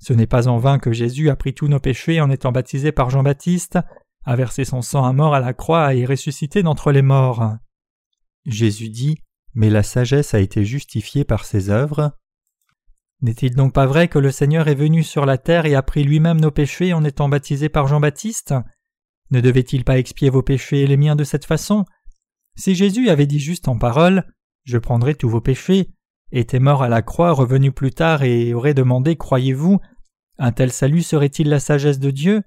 Ce n'est pas en vain que Jésus a pris tous nos péchés en étant baptisé par Jean-Baptiste, a versé son sang à mort à la croix et est ressuscité d'entre les morts. Jésus dit Mais la sagesse a été justifiée par ses œuvres. N'est-il donc pas vrai que le Seigneur est venu sur la terre et a pris lui-même nos péchés en étant baptisé par Jean-Baptiste? Ne devait-il pas expier vos péchés et les miens de cette façon? Si Jésus avait dit juste en parole Je prendrai tous vos péchés, était mort à la croix, revenu plus tard et aurait demandé Croyez-vous? Un tel salut serait-il la sagesse de Dieu?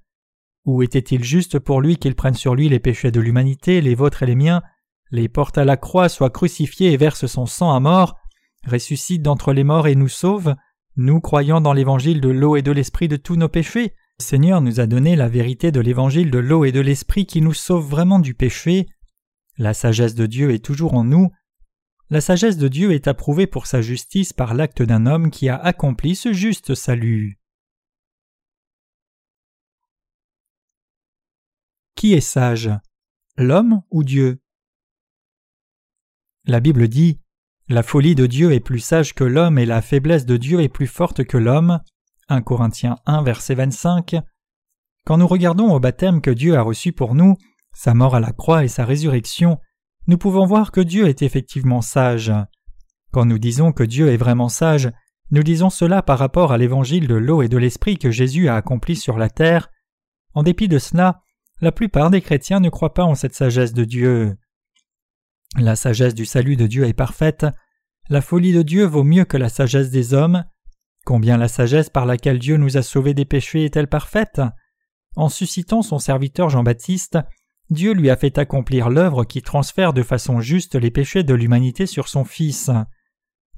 Ou était-il juste pour lui qu'il prenne sur lui les péchés de l'humanité, les vôtres et les miens, les porte à la croix, soit crucifié et verse son sang à mort, ressuscite d'entre les morts et nous sauve, nous croyant dans l'évangile de l'eau et de l'esprit de tous nos péchés? Le Seigneur nous a donné la vérité de l'évangile de l'eau et de l'esprit qui nous sauve vraiment du péché. La sagesse de Dieu est toujours en nous. La sagesse de Dieu est approuvée pour sa justice par l'acte d'un homme qui a accompli ce juste salut. Qui est sage L'homme ou Dieu? La Bible dit La folie de Dieu est plus sage que l'homme et la faiblesse de Dieu est plus forte que l'homme. 1 Corinthiens 1 verset 25. Quand nous regardons au baptême que Dieu a reçu pour nous, sa mort à la croix et sa résurrection, nous pouvons voir que Dieu est effectivement sage. Quand nous disons que Dieu est vraiment sage, nous disons cela par rapport à l'évangile de l'eau et de l'esprit que Jésus a accompli sur la terre. En dépit de cela, la plupart des chrétiens ne croient pas en cette sagesse de Dieu. La sagesse du salut de Dieu est parfaite, la folie de Dieu vaut mieux que la sagesse des hommes. Combien la sagesse par laquelle Dieu nous a sauvés des péchés est-elle parfaite? En suscitant son serviteur Jean-Baptiste, Dieu lui a fait accomplir l'œuvre qui transfère de façon juste les péchés de l'humanité sur son Fils.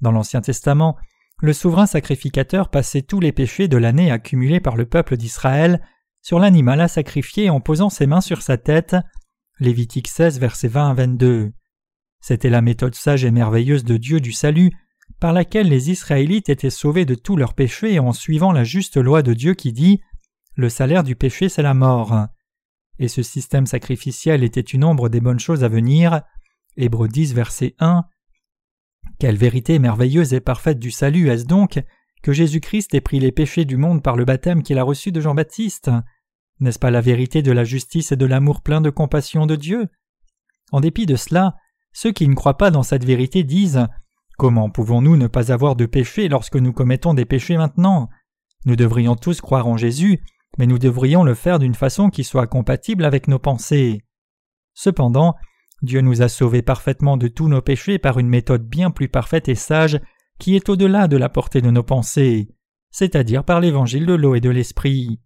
Dans l'Ancien Testament, le souverain sacrificateur passait tous les péchés de l'année accumulés par le peuple d'Israël sur l'animal à sacrifier en posant ses mains sur sa tête. Lévitique 16, versets 20 à 22. C'était la méthode sage et merveilleuse de Dieu du salut, par laquelle les Israélites étaient sauvés de tous leurs péchés en suivant la juste loi de Dieu qui dit Le salaire du péché, c'est la mort. Et ce système sacrificiel était une ombre des bonnes choses à venir. Hébreux 10, verset 1. Quelle vérité merveilleuse et parfaite du salut est-ce donc que Jésus-Christ ait pris les péchés du monde par le baptême qu'il a reçu de Jean-Baptiste? N'est-ce pas la vérité de la justice et de l'amour plein de compassion de Dieu? En dépit de cela, ceux qui ne croient pas dans cette vérité disent Comment pouvons-nous ne pas avoir de péché lorsque nous commettons des péchés maintenant? Nous devrions tous croire en Jésus, mais nous devrions le faire d'une façon qui soit compatible avec nos pensées. Cependant, Dieu nous a sauvés parfaitement de tous nos péchés par une méthode bien plus parfaite et sage qui est au-delà de la portée de nos pensées, c'est-à-dire par l'évangile de l'eau et de l'esprit.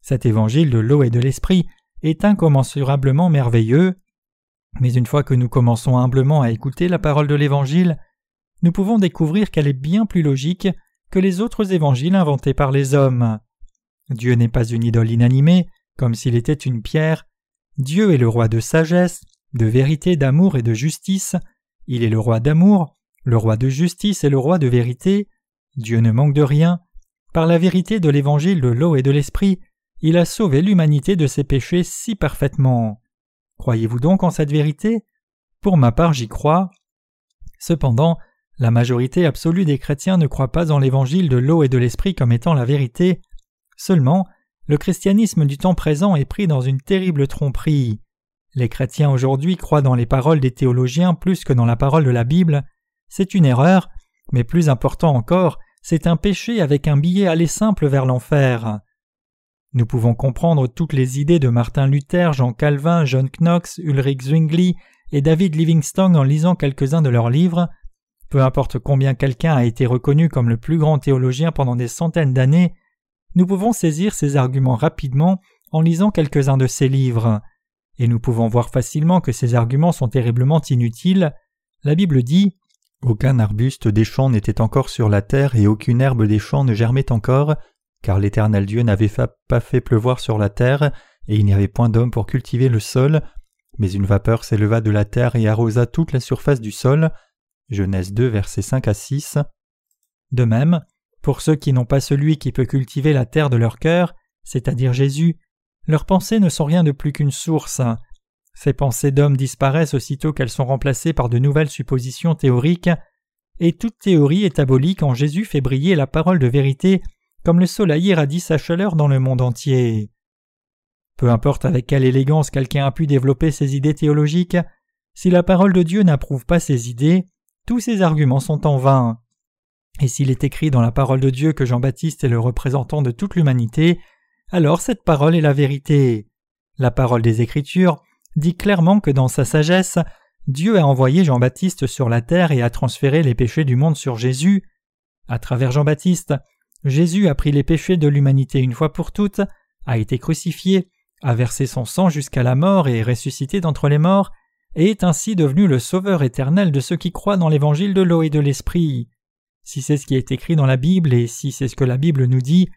Cet évangile de l'eau et de l'esprit est incommensurablement merveilleux, mais une fois que nous commençons humblement à écouter la parole de l'évangile, nous pouvons découvrir qu'elle est bien plus logique que les autres évangiles inventés par les hommes. Dieu n'est pas une idole inanimée, comme s'il était une pierre. Dieu est le roi de sagesse, de vérité, d'amour et de justice. Il est le roi d'amour, le roi de justice est le roi de vérité. Dieu ne manque de rien. Par la vérité de l'évangile de l'eau et de l'esprit, il a sauvé l'humanité de ses péchés si parfaitement. Croyez-vous donc en cette vérité? Pour ma part, j'y crois. Cependant, la majorité absolue des chrétiens ne croit pas en l'évangile de l'eau et de l'esprit comme étant la vérité. Seulement, le christianisme du temps présent est pris dans une terrible tromperie. Les chrétiens aujourd'hui croient dans les paroles des théologiens plus que dans la parole de la Bible. C'est une erreur, mais plus important encore, c'est un péché avec un billet aller simple vers l'enfer. Nous pouvons comprendre toutes les idées de Martin Luther, Jean Calvin, John Knox, Ulrich Zwingli et David Livingstone en lisant quelques-uns de leurs livres. Peu importe combien quelqu'un a été reconnu comme le plus grand théologien pendant des centaines d'années, nous pouvons saisir ces arguments rapidement en lisant quelques-uns de ses livres. Et nous pouvons voir facilement que ces arguments sont terriblement inutiles. La Bible dit Aucun arbuste des champs n'était encore sur la terre et aucune herbe des champs ne germait encore, car l'Éternel Dieu n'avait pas fait pleuvoir sur la terre, et il n'y avait point d'homme pour cultiver le sol, mais une vapeur s'éleva de la terre et arrosa toute la surface du sol. Genèse 2, versets 5 à 6. De même, pour ceux qui n'ont pas celui qui peut cultiver la terre de leur cœur, c'est-à-dire Jésus, leurs pensées ne sont rien de plus qu'une source. Ces pensées d'hommes disparaissent aussitôt qu'elles sont remplacées par de nouvelles suppositions théoriques, et toute théorie est abolie quand Jésus fait briller la parole de vérité comme le soleil irradie sa chaleur dans le monde entier. Peu importe avec quelle élégance quelqu'un a pu développer ses idées théologiques, si la parole de Dieu n'approuve pas ses idées, tous ses arguments sont en vain. Et s'il est écrit dans la parole de Dieu que Jean-Baptiste est le représentant de toute l'humanité, alors cette parole est la vérité. La parole des Écritures dit clairement que dans sa sagesse, Dieu a envoyé Jean-Baptiste sur la terre et a transféré les péchés du monde sur Jésus. À travers Jean-Baptiste, Jésus a pris les péchés de l'humanité une fois pour toutes, a été crucifié, a versé son sang jusqu'à la mort et est ressuscité d'entre les morts, et est ainsi devenu le Sauveur éternel de ceux qui croient dans l'évangile de l'eau et de l'esprit. Si c'est ce qui est écrit dans la Bible et si c'est ce que la Bible nous dit,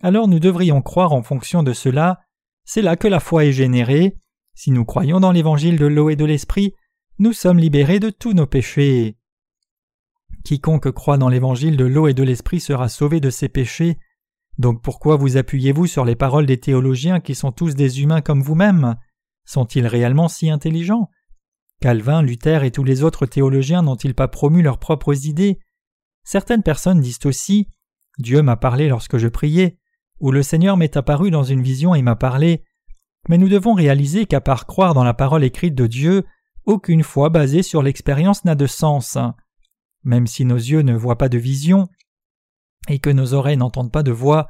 alors nous devrions croire en fonction de cela. C'est là que la foi est générée. Si nous croyons dans l'évangile de l'eau et de l'esprit, nous sommes libérés de tous nos péchés. Quiconque croit dans l'évangile de l'eau et de l'esprit sera sauvé de ses péchés. Donc pourquoi vous appuyez-vous sur les paroles des théologiens qui sont tous des humains comme vous-même? Sont-ils réellement si intelligents? Calvin, Luther et tous les autres théologiens n'ont-ils pas promu leurs propres idées? Certaines personnes disent aussi Dieu m'a parlé lorsque je priais, ou le Seigneur m'est apparu dans une vision et m'a parlé. Mais nous devons réaliser qu'à part croire dans la parole écrite de Dieu, aucune foi basée sur l'expérience n'a de sens. Même si nos yeux ne voient pas de vision et que nos oreilles n'entendent pas de voix,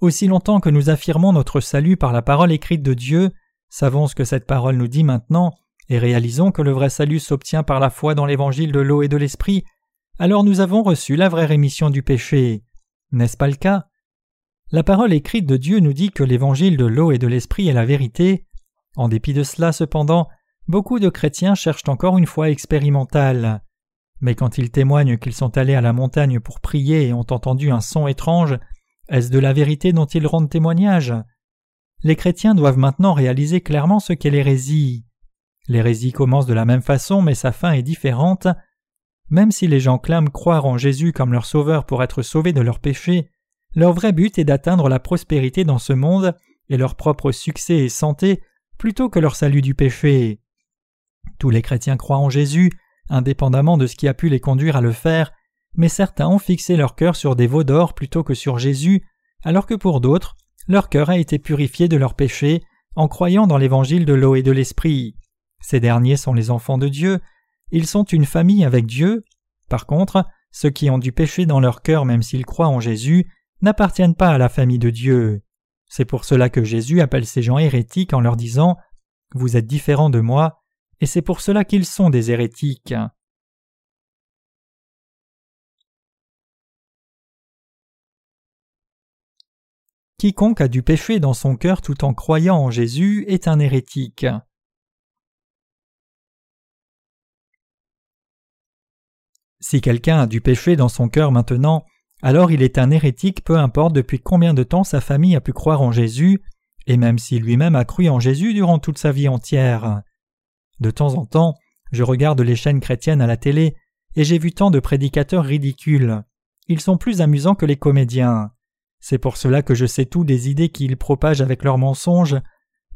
aussi longtemps que nous affirmons notre salut par la parole écrite de Dieu, savons ce que cette parole nous dit maintenant, et réalisons que le vrai salut s'obtient par la foi dans l'évangile de l'eau et de l'esprit, alors nous avons reçu la vraie rémission du péché. N'est-ce pas le cas? La parole écrite de Dieu nous dit que l'évangile de l'eau et de l'esprit est la vérité. En dépit de cela, cependant, beaucoup de chrétiens cherchent encore une foi expérimentale. Mais quand ils témoignent qu'ils sont allés à la montagne pour prier et ont entendu un son étrange, est-ce de la vérité dont ils rendent témoignage? Les chrétiens doivent maintenant réaliser clairement ce qu'est l'hérésie. L'hérésie commence de la même façon, mais sa fin est différente. Même si les gens clament croire en Jésus comme leur sauveur pour être sauvés de leurs péchés, leur vrai but est d'atteindre la prospérité dans ce monde et leur propre succès et santé plutôt que leur salut du péché. Tous les chrétiens croient en Jésus, indépendamment de ce qui a pu les conduire à le faire, mais certains ont fixé leur cœur sur des veaux d'or plutôt que sur Jésus, alors que pour d'autres, leur cœur a été purifié de leurs péchés en croyant dans l'évangile de l'eau et de l'esprit. Ces derniers sont les enfants de Dieu, ils sont une famille avec Dieu. Par contre, ceux qui ont du péché dans leur cœur même s'ils croient en Jésus n'appartiennent pas à la famille de Dieu. C'est pour cela que Jésus appelle ces gens hérétiques en leur disant Vous êtes différents de moi, et c'est pour cela qu'ils sont des hérétiques. Quiconque a du péché dans son cœur tout en croyant en Jésus est un hérétique. Si quelqu'un a du péché dans son cœur maintenant, alors il est un hérétique peu importe depuis combien de temps sa famille a pu croire en Jésus, et même si lui-même a cru en Jésus durant toute sa vie entière. De temps en temps, je regarde les chaînes chrétiennes à la télé et j'ai vu tant de prédicateurs ridicules. Ils sont plus amusants que les comédiens. C'est pour cela que je sais tout des idées qu'ils propagent avec leurs mensonges.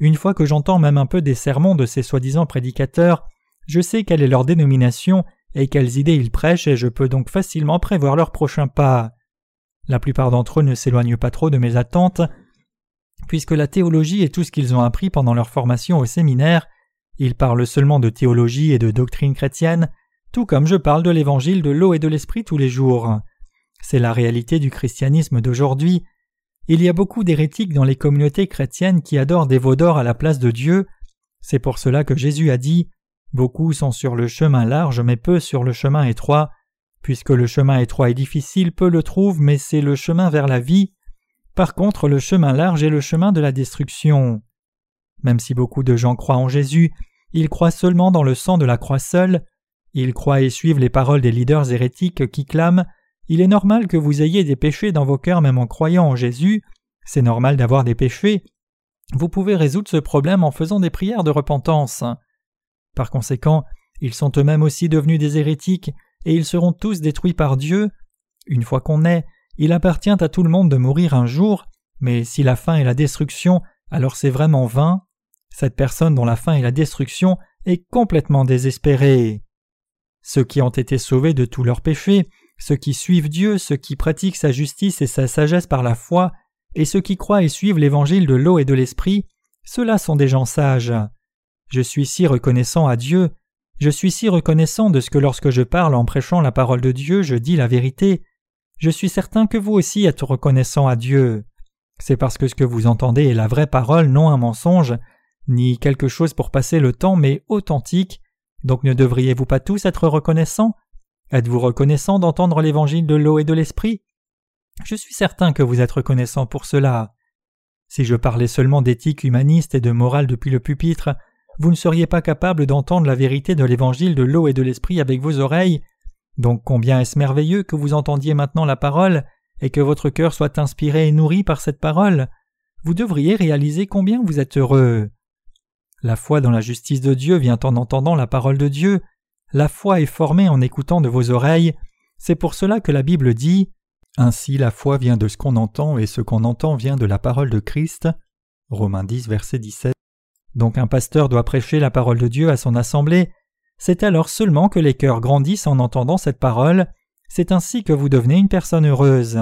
Une fois que j'entends même un peu des sermons de ces soi-disant prédicateurs, Je sais quelle est leur dénomination et quelles idées ils prêchent et je peux donc facilement prévoir leur prochain pas. La plupart d'entre eux ne s'éloignent pas trop de mes attentes, puisque la théologie est tout ce qu'ils ont appris pendant leur formation au séminaire, ils parlent seulement de théologie et de doctrine chrétienne, tout comme je parle de l'évangile de l'eau et de l'esprit tous les jours. C'est la réalité du christianisme d'aujourd'hui. Il y a beaucoup d'hérétiques dans les communautés chrétiennes qui adorent des veaux d'or à la place de Dieu. C'est pour cela que Jésus a dit Beaucoup sont sur le chemin large, mais peu sur le chemin étroit. Puisque le chemin étroit est difficile, peu le trouvent, mais c'est le chemin vers la vie. Par contre, le chemin large est le chemin de la destruction. Même si beaucoup de gens croient en Jésus, ils croient seulement dans le sang de la croix seule. Ils croient et suivent les paroles des leaders hérétiques qui clament Il est normal que vous ayez des péchés dans vos cœurs même en croyant en Jésus. C'est normal d'avoir des péchés. Vous pouvez résoudre ce problème en faisant des prières de repentance. Par conséquent, ils sont eux-mêmes aussi devenus des hérétiques, et ils seront tous détruits par Dieu. Une fois qu'on est, il appartient à tout le monde de mourir un jour, mais si la fin est la destruction, alors c'est vraiment vain. Cette personne dont la fin est la destruction est complètement désespérée. Ceux qui ont été sauvés de tous leurs péchés, ceux qui suivent Dieu, ceux qui pratiquent sa justice et sa sagesse par la foi, et ceux qui croient et suivent l'évangile de l'eau et de l'esprit, ceux-là sont des gens sages. Je suis si reconnaissant à Dieu, je suis si reconnaissant de ce que lorsque je parle en prêchant la parole de Dieu, je dis la vérité. Je suis certain que vous aussi êtes reconnaissant à Dieu. C'est parce que ce que vous entendez est la vraie parole, non un mensonge, ni quelque chose pour passer le temps, mais authentique. Donc ne devriez-vous pas tous être reconnaissants? Êtes-vous reconnaissant d'entendre l'évangile de l'eau et de l'esprit? Je suis certain que vous êtes reconnaissant pour cela. Si je parlais seulement d'éthique humaniste et de morale depuis le pupitre, vous ne seriez pas capable d'entendre la vérité de l'évangile de l'eau et de l'esprit avec vos oreilles. Donc combien est-ce merveilleux que vous entendiez maintenant la parole et que votre cœur soit inspiré et nourri par cette parole. Vous devriez réaliser combien vous êtes heureux. La foi dans la justice de Dieu vient en entendant la parole de Dieu. La foi est formée en écoutant de vos oreilles. C'est pour cela que la Bible dit Ainsi la foi vient de ce qu'on entend et ce qu'on entend vient de la parole de Christ. Romains 10, verset 17. Donc un pasteur doit prêcher la parole de Dieu à son assemblée. C'est alors seulement que les cœurs grandissent en entendant cette parole. C'est ainsi que vous devenez une personne heureuse.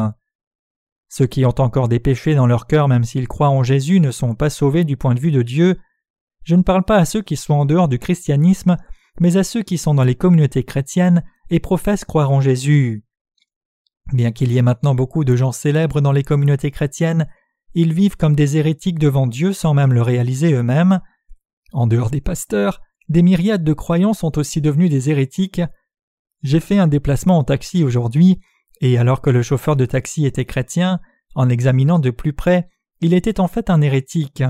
Ceux qui ont encore des péchés dans leur cœur même s'ils croient en Jésus ne sont pas sauvés du point de vue de Dieu. Je ne parle pas à ceux qui sont en dehors du christianisme, mais à ceux qui sont dans les communautés chrétiennes et professent croire en Jésus. Bien qu'il y ait maintenant beaucoup de gens célèbres dans les communautés chrétiennes, ils vivent comme des hérétiques devant Dieu sans même le réaliser eux-mêmes. En dehors des pasteurs, des myriades de croyants sont aussi devenus des hérétiques. J'ai fait un déplacement en taxi aujourd'hui, et alors que le chauffeur de taxi était chrétien, en examinant de plus près, il était en fait un hérétique.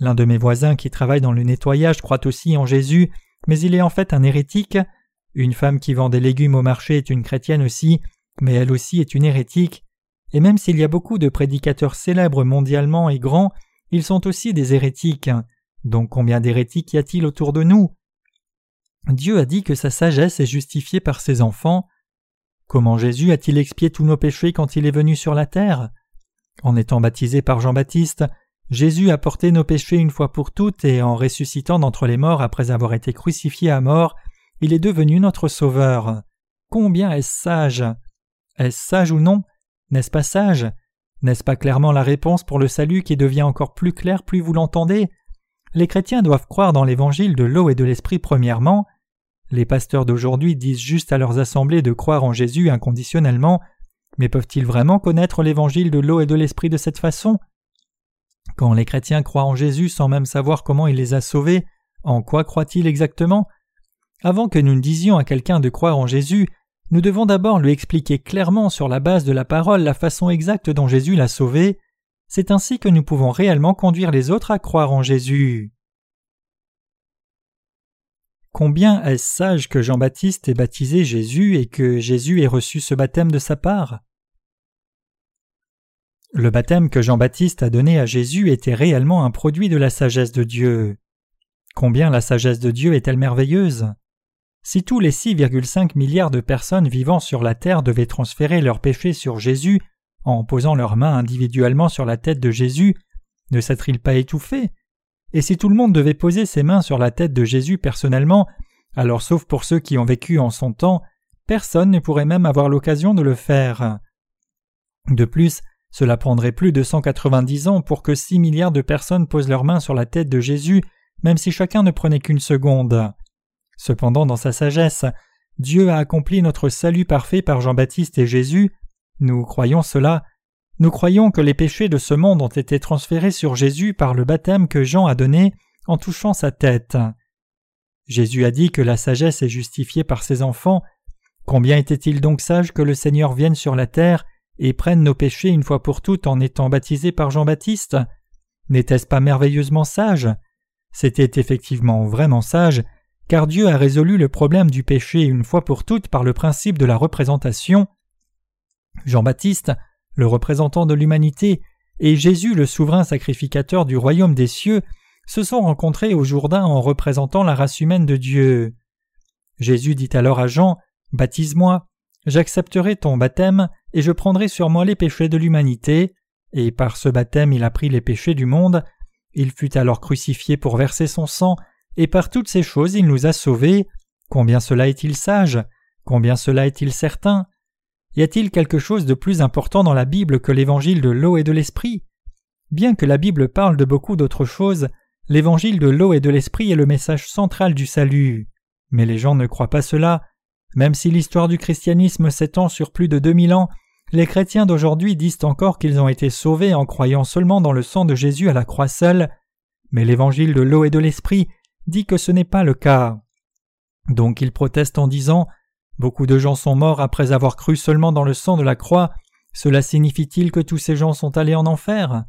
L'un de mes voisins qui travaille dans le nettoyage croit aussi en Jésus, mais il est en fait un hérétique. Une femme qui vend des légumes au marché est une chrétienne aussi, mais elle aussi est une hérétique. Et même s'il y a beaucoup de prédicateurs célèbres mondialement et grands, ils sont aussi des hérétiques. Donc combien d'hérétiques y a-t-il autour de nous? Dieu a dit que sa sagesse est justifiée par ses enfants. Comment Jésus a-t-il expié tous nos péchés quand il est venu sur la terre? En étant baptisé par Jean-Baptiste, Jésus a porté nos péchés une fois pour toutes et en ressuscitant d'entre les morts après avoir été crucifié à mort, il est devenu notre Sauveur. Combien est-ce sage? Est-ce sage ou non? N'est-ce pas sage? N'est-ce pas clairement la réponse pour le salut qui devient encore plus clair plus vous l'entendez? Les chrétiens doivent croire dans l'évangile de l'eau et de l'esprit premièrement. Les pasteurs d'aujourd'hui disent juste à leurs assemblées de croire en Jésus inconditionnellement, mais peuvent-ils vraiment connaître l'évangile de l'eau et de l'esprit de cette façon? Quand les chrétiens croient en Jésus sans même savoir comment il les a sauvés, en quoi croient-ils exactement? Avant que nous ne disions à quelqu'un de croire en Jésus, nous devons d'abord lui expliquer clairement sur la base de la parole la façon exacte dont Jésus l'a sauvé. C'est ainsi que nous pouvons réellement conduire les autres à croire en Jésus. Combien est-ce sage que Jean-Baptiste ait baptisé Jésus et que Jésus ait reçu ce baptême de sa part? Le baptême que Jean-Baptiste a donné à Jésus était réellement un produit de la sagesse de Dieu. Combien la sagesse de Dieu est-elle merveilleuse si tous les 6,5 milliards de personnes vivant sur la terre devaient transférer leurs péchés sur Jésus en posant leurs mains individuellement sur la tête de Jésus, ne serait-il pas étouffé? Et si tout le monde devait poser ses mains sur la tête de Jésus personnellement, alors sauf pour ceux qui ont vécu en son temps, personne ne pourrait même avoir l'occasion de le faire. De plus, cela prendrait plus de 190 ans pour que 6 milliards de personnes posent leurs mains sur la tête de Jésus, même si chacun ne prenait qu'une seconde. Cependant, dans sa sagesse, Dieu a accompli notre salut parfait par Jean-Baptiste et Jésus. Nous croyons cela. Nous croyons que les péchés de ce monde ont été transférés sur Jésus par le baptême que Jean a donné en touchant sa tête. Jésus a dit que la sagesse est justifiée par ses enfants. Combien était-il donc sage que le Seigneur vienne sur la terre et prenne nos péchés une fois pour toutes en étant baptisé par Jean-Baptiste N'était-ce pas merveilleusement sage? C'était effectivement vraiment sage, car Dieu a résolu le problème du péché une fois pour toutes par le principe de la représentation. Jean-Baptiste, le représentant de l'humanité, et Jésus, le souverain sacrificateur du royaume des cieux, se sont rencontrés au Jourdain en représentant la race humaine de Dieu. Jésus dit alors à Jean Baptise-moi, j'accepterai ton baptême, et je prendrai sur moi les péchés de l'humanité. Et par ce baptême il a pris les péchés du monde. Il fut alors crucifié pour verser son sang, et par toutes ces choses il nous a sauvés. Combien cela est-il sage? Combien cela est-il certain? Y a-t-il quelque chose de plus important dans la Bible que l'évangile de l'eau et de l'esprit? Bien que la Bible parle de beaucoup d'autres choses, l'évangile de l'eau et de l'esprit est le message central du salut. Mais les gens ne croient pas cela. Même si l'histoire du christianisme s'étend sur plus de deux mille ans, les chrétiens d'aujourd'hui disent encore qu'ils ont été sauvés en croyant seulement dans le sang de Jésus à la croix seule, mais l'évangile de l'eau et de l'esprit dit que ce n'est pas le cas. Donc ils protestent en disant Beaucoup de gens sont morts après avoir cru seulement dans le sang de la croix, cela signifie-t-il que tous ces gens sont allés en enfer?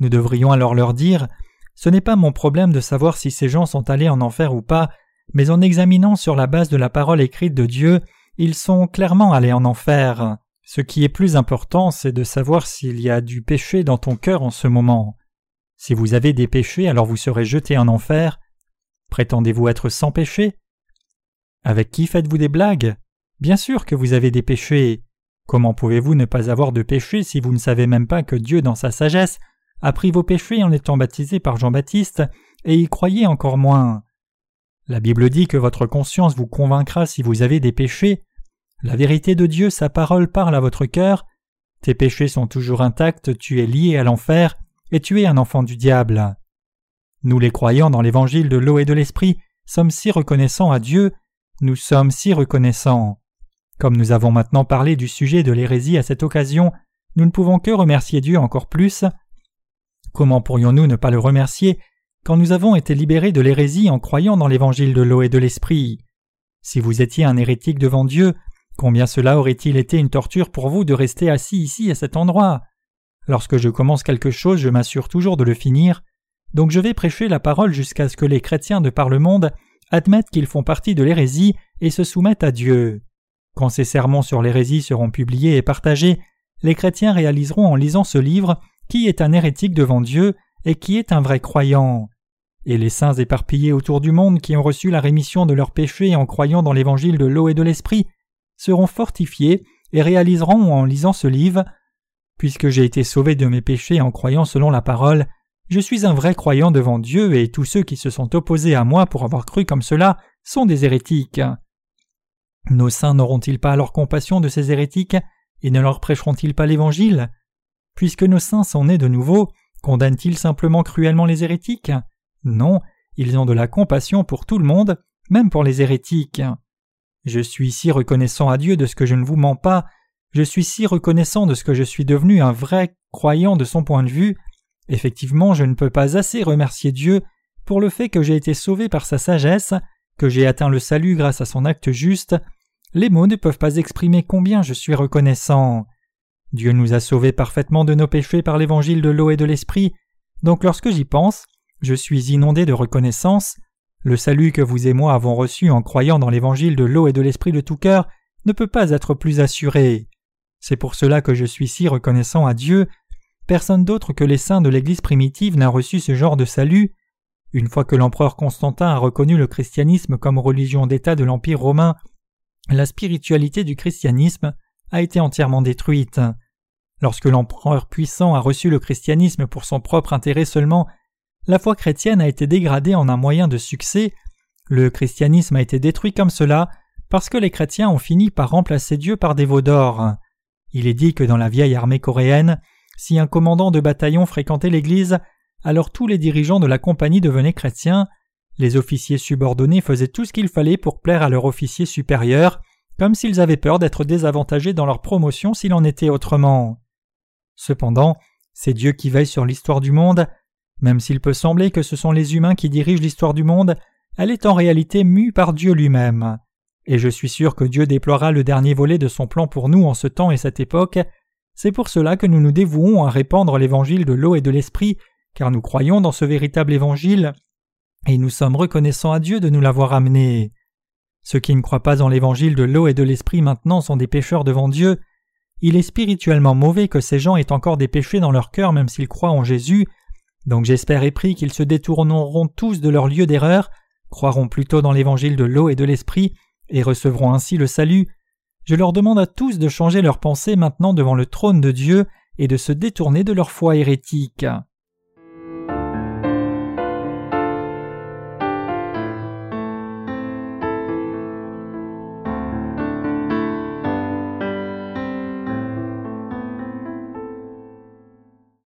Nous devrions alors leur dire Ce n'est pas mon problème de savoir si ces gens sont allés en enfer ou pas, mais en examinant sur la base de la parole écrite de Dieu, ils sont clairement allés en enfer. Ce qui est plus important, c'est de savoir s'il y a du péché dans ton cœur en ce moment. Si vous avez des péchés, alors vous serez jeté en enfer. Prétendez-vous être sans péché? Avec qui faites-vous des blagues? Bien sûr que vous avez des péchés. Comment pouvez-vous ne pas avoir de péchés si vous ne savez même pas que Dieu, dans sa sagesse, a pris vos péchés en étant baptisé par Jean-Baptiste, et y croyez encore moins? La Bible dit que votre conscience vous convaincra si vous avez des péchés. La vérité de Dieu, sa parole parle à votre cœur. Tes péchés sont toujours intacts, tu es lié à l'enfer, et tu es un enfant du diable. Nous les croyants dans l'évangile de l'eau et de l'esprit sommes si reconnaissants à Dieu, nous sommes si reconnaissants. Comme nous avons maintenant parlé du sujet de l'hérésie à cette occasion, nous ne pouvons que remercier Dieu encore plus. Comment pourrions-nous ne pas le remercier quand nous avons été libérés de l'hérésie en croyant dans l'évangile de l'eau et de l'esprit Si vous étiez un hérétique devant Dieu, combien cela aurait-il été une torture pour vous de rester assis ici à cet endroit? Lorsque je commence quelque chose, je m'assure toujours de le finir, donc je vais prêcher la parole jusqu'à ce que les chrétiens de par le monde admettent qu'ils font partie de l'hérésie et se soumettent à Dieu. Quand ces sermons sur l'hérésie seront publiés et partagés, les chrétiens réaliseront en lisant ce livre qui est un hérétique devant Dieu et qui est un vrai croyant. Et les saints éparpillés autour du monde qui ont reçu la rémission de leurs péchés en croyant dans l'évangile de l'eau et de l'esprit seront fortifiés et réaliseront en lisant ce livre Puisque j'ai été sauvé de mes péchés en croyant selon la parole, je suis un vrai croyant devant Dieu et tous ceux qui se sont opposés à moi pour avoir cru comme cela sont des hérétiques. Nos saints n'auront-ils pas alors compassion de ces hérétiques et ne leur prêcheront-ils pas l'Évangile? Puisque nos saints sont nés de nouveau, condamnent-ils simplement cruellement les hérétiques? Non, ils ont de la compassion pour tout le monde, même pour les hérétiques. Je suis si reconnaissant à Dieu de ce que je ne vous mens pas, je suis si reconnaissant de ce que je suis devenu un vrai croyant de son point de vue, Effectivement, je ne peux pas assez remercier Dieu pour le fait que j'ai été sauvé par sa sagesse, que j'ai atteint le salut grâce à son acte juste. Les mots ne peuvent pas exprimer combien je suis reconnaissant. Dieu nous a sauvés parfaitement de nos péchés par l'évangile de l'eau et de l'esprit, donc lorsque j'y pense, je suis inondé de reconnaissance. Le salut que vous et moi avons reçu en croyant dans l'évangile de l'eau et de l'esprit de tout cœur ne peut pas être plus assuré. C'est pour cela que je suis si reconnaissant à Dieu Personne d'autre que les saints de l'Église primitive n'a reçu ce genre de salut. Une fois que l'empereur Constantin a reconnu le christianisme comme religion d'État de l'Empire romain, la spiritualité du christianisme a été entièrement détruite. Lorsque l'empereur puissant a reçu le christianisme pour son propre intérêt seulement, la foi chrétienne a été dégradée en un moyen de succès, Le christianisme a été détruit comme cela parce que les chrétiens ont fini par remplacer Dieu par des veaux d'or. Il est dit que dans la vieille armée coréenne, si un commandant de bataillon fréquentait l'Église, alors tous les dirigeants de la compagnie devenaient chrétiens, les officiers subordonnés faisaient tout ce qu'il fallait pour plaire à leur officier supérieur, comme s'ils avaient peur d'être désavantagés dans leur promotion s'il en était autrement. Cependant, c'est Dieu qui veille sur l'histoire du monde, même s'il peut sembler que ce sont les humains qui dirigent l'histoire du monde, elle est en réalité mue par Dieu lui-même. Et je suis sûr que Dieu déploiera le dernier volet de son plan pour nous en ce temps et cette époque. C'est pour cela que nous nous dévouons à répandre l'évangile de l'eau et de l'esprit, car nous croyons dans ce véritable évangile, et nous sommes reconnaissants à Dieu de nous l'avoir amené. Ceux qui ne croient pas en l'évangile de l'eau et de l'esprit maintenant sont des pécheurs devant Dieu. Il est spirituellement mauvais que ces gens aient encore des péchés dans leur cœur même s'ils croient en Jésus, donc j'espère et prie qu'ils se détourneront tous de leur lieu d'erreur, croiront plutôt dans l'évangile de l'eau et de l'esprit, et recevront ainsi le salut. Je leur demande à tous de changer leur pensée maintenant devant le trône de Dieu et de se détourner de leur foi hérétique.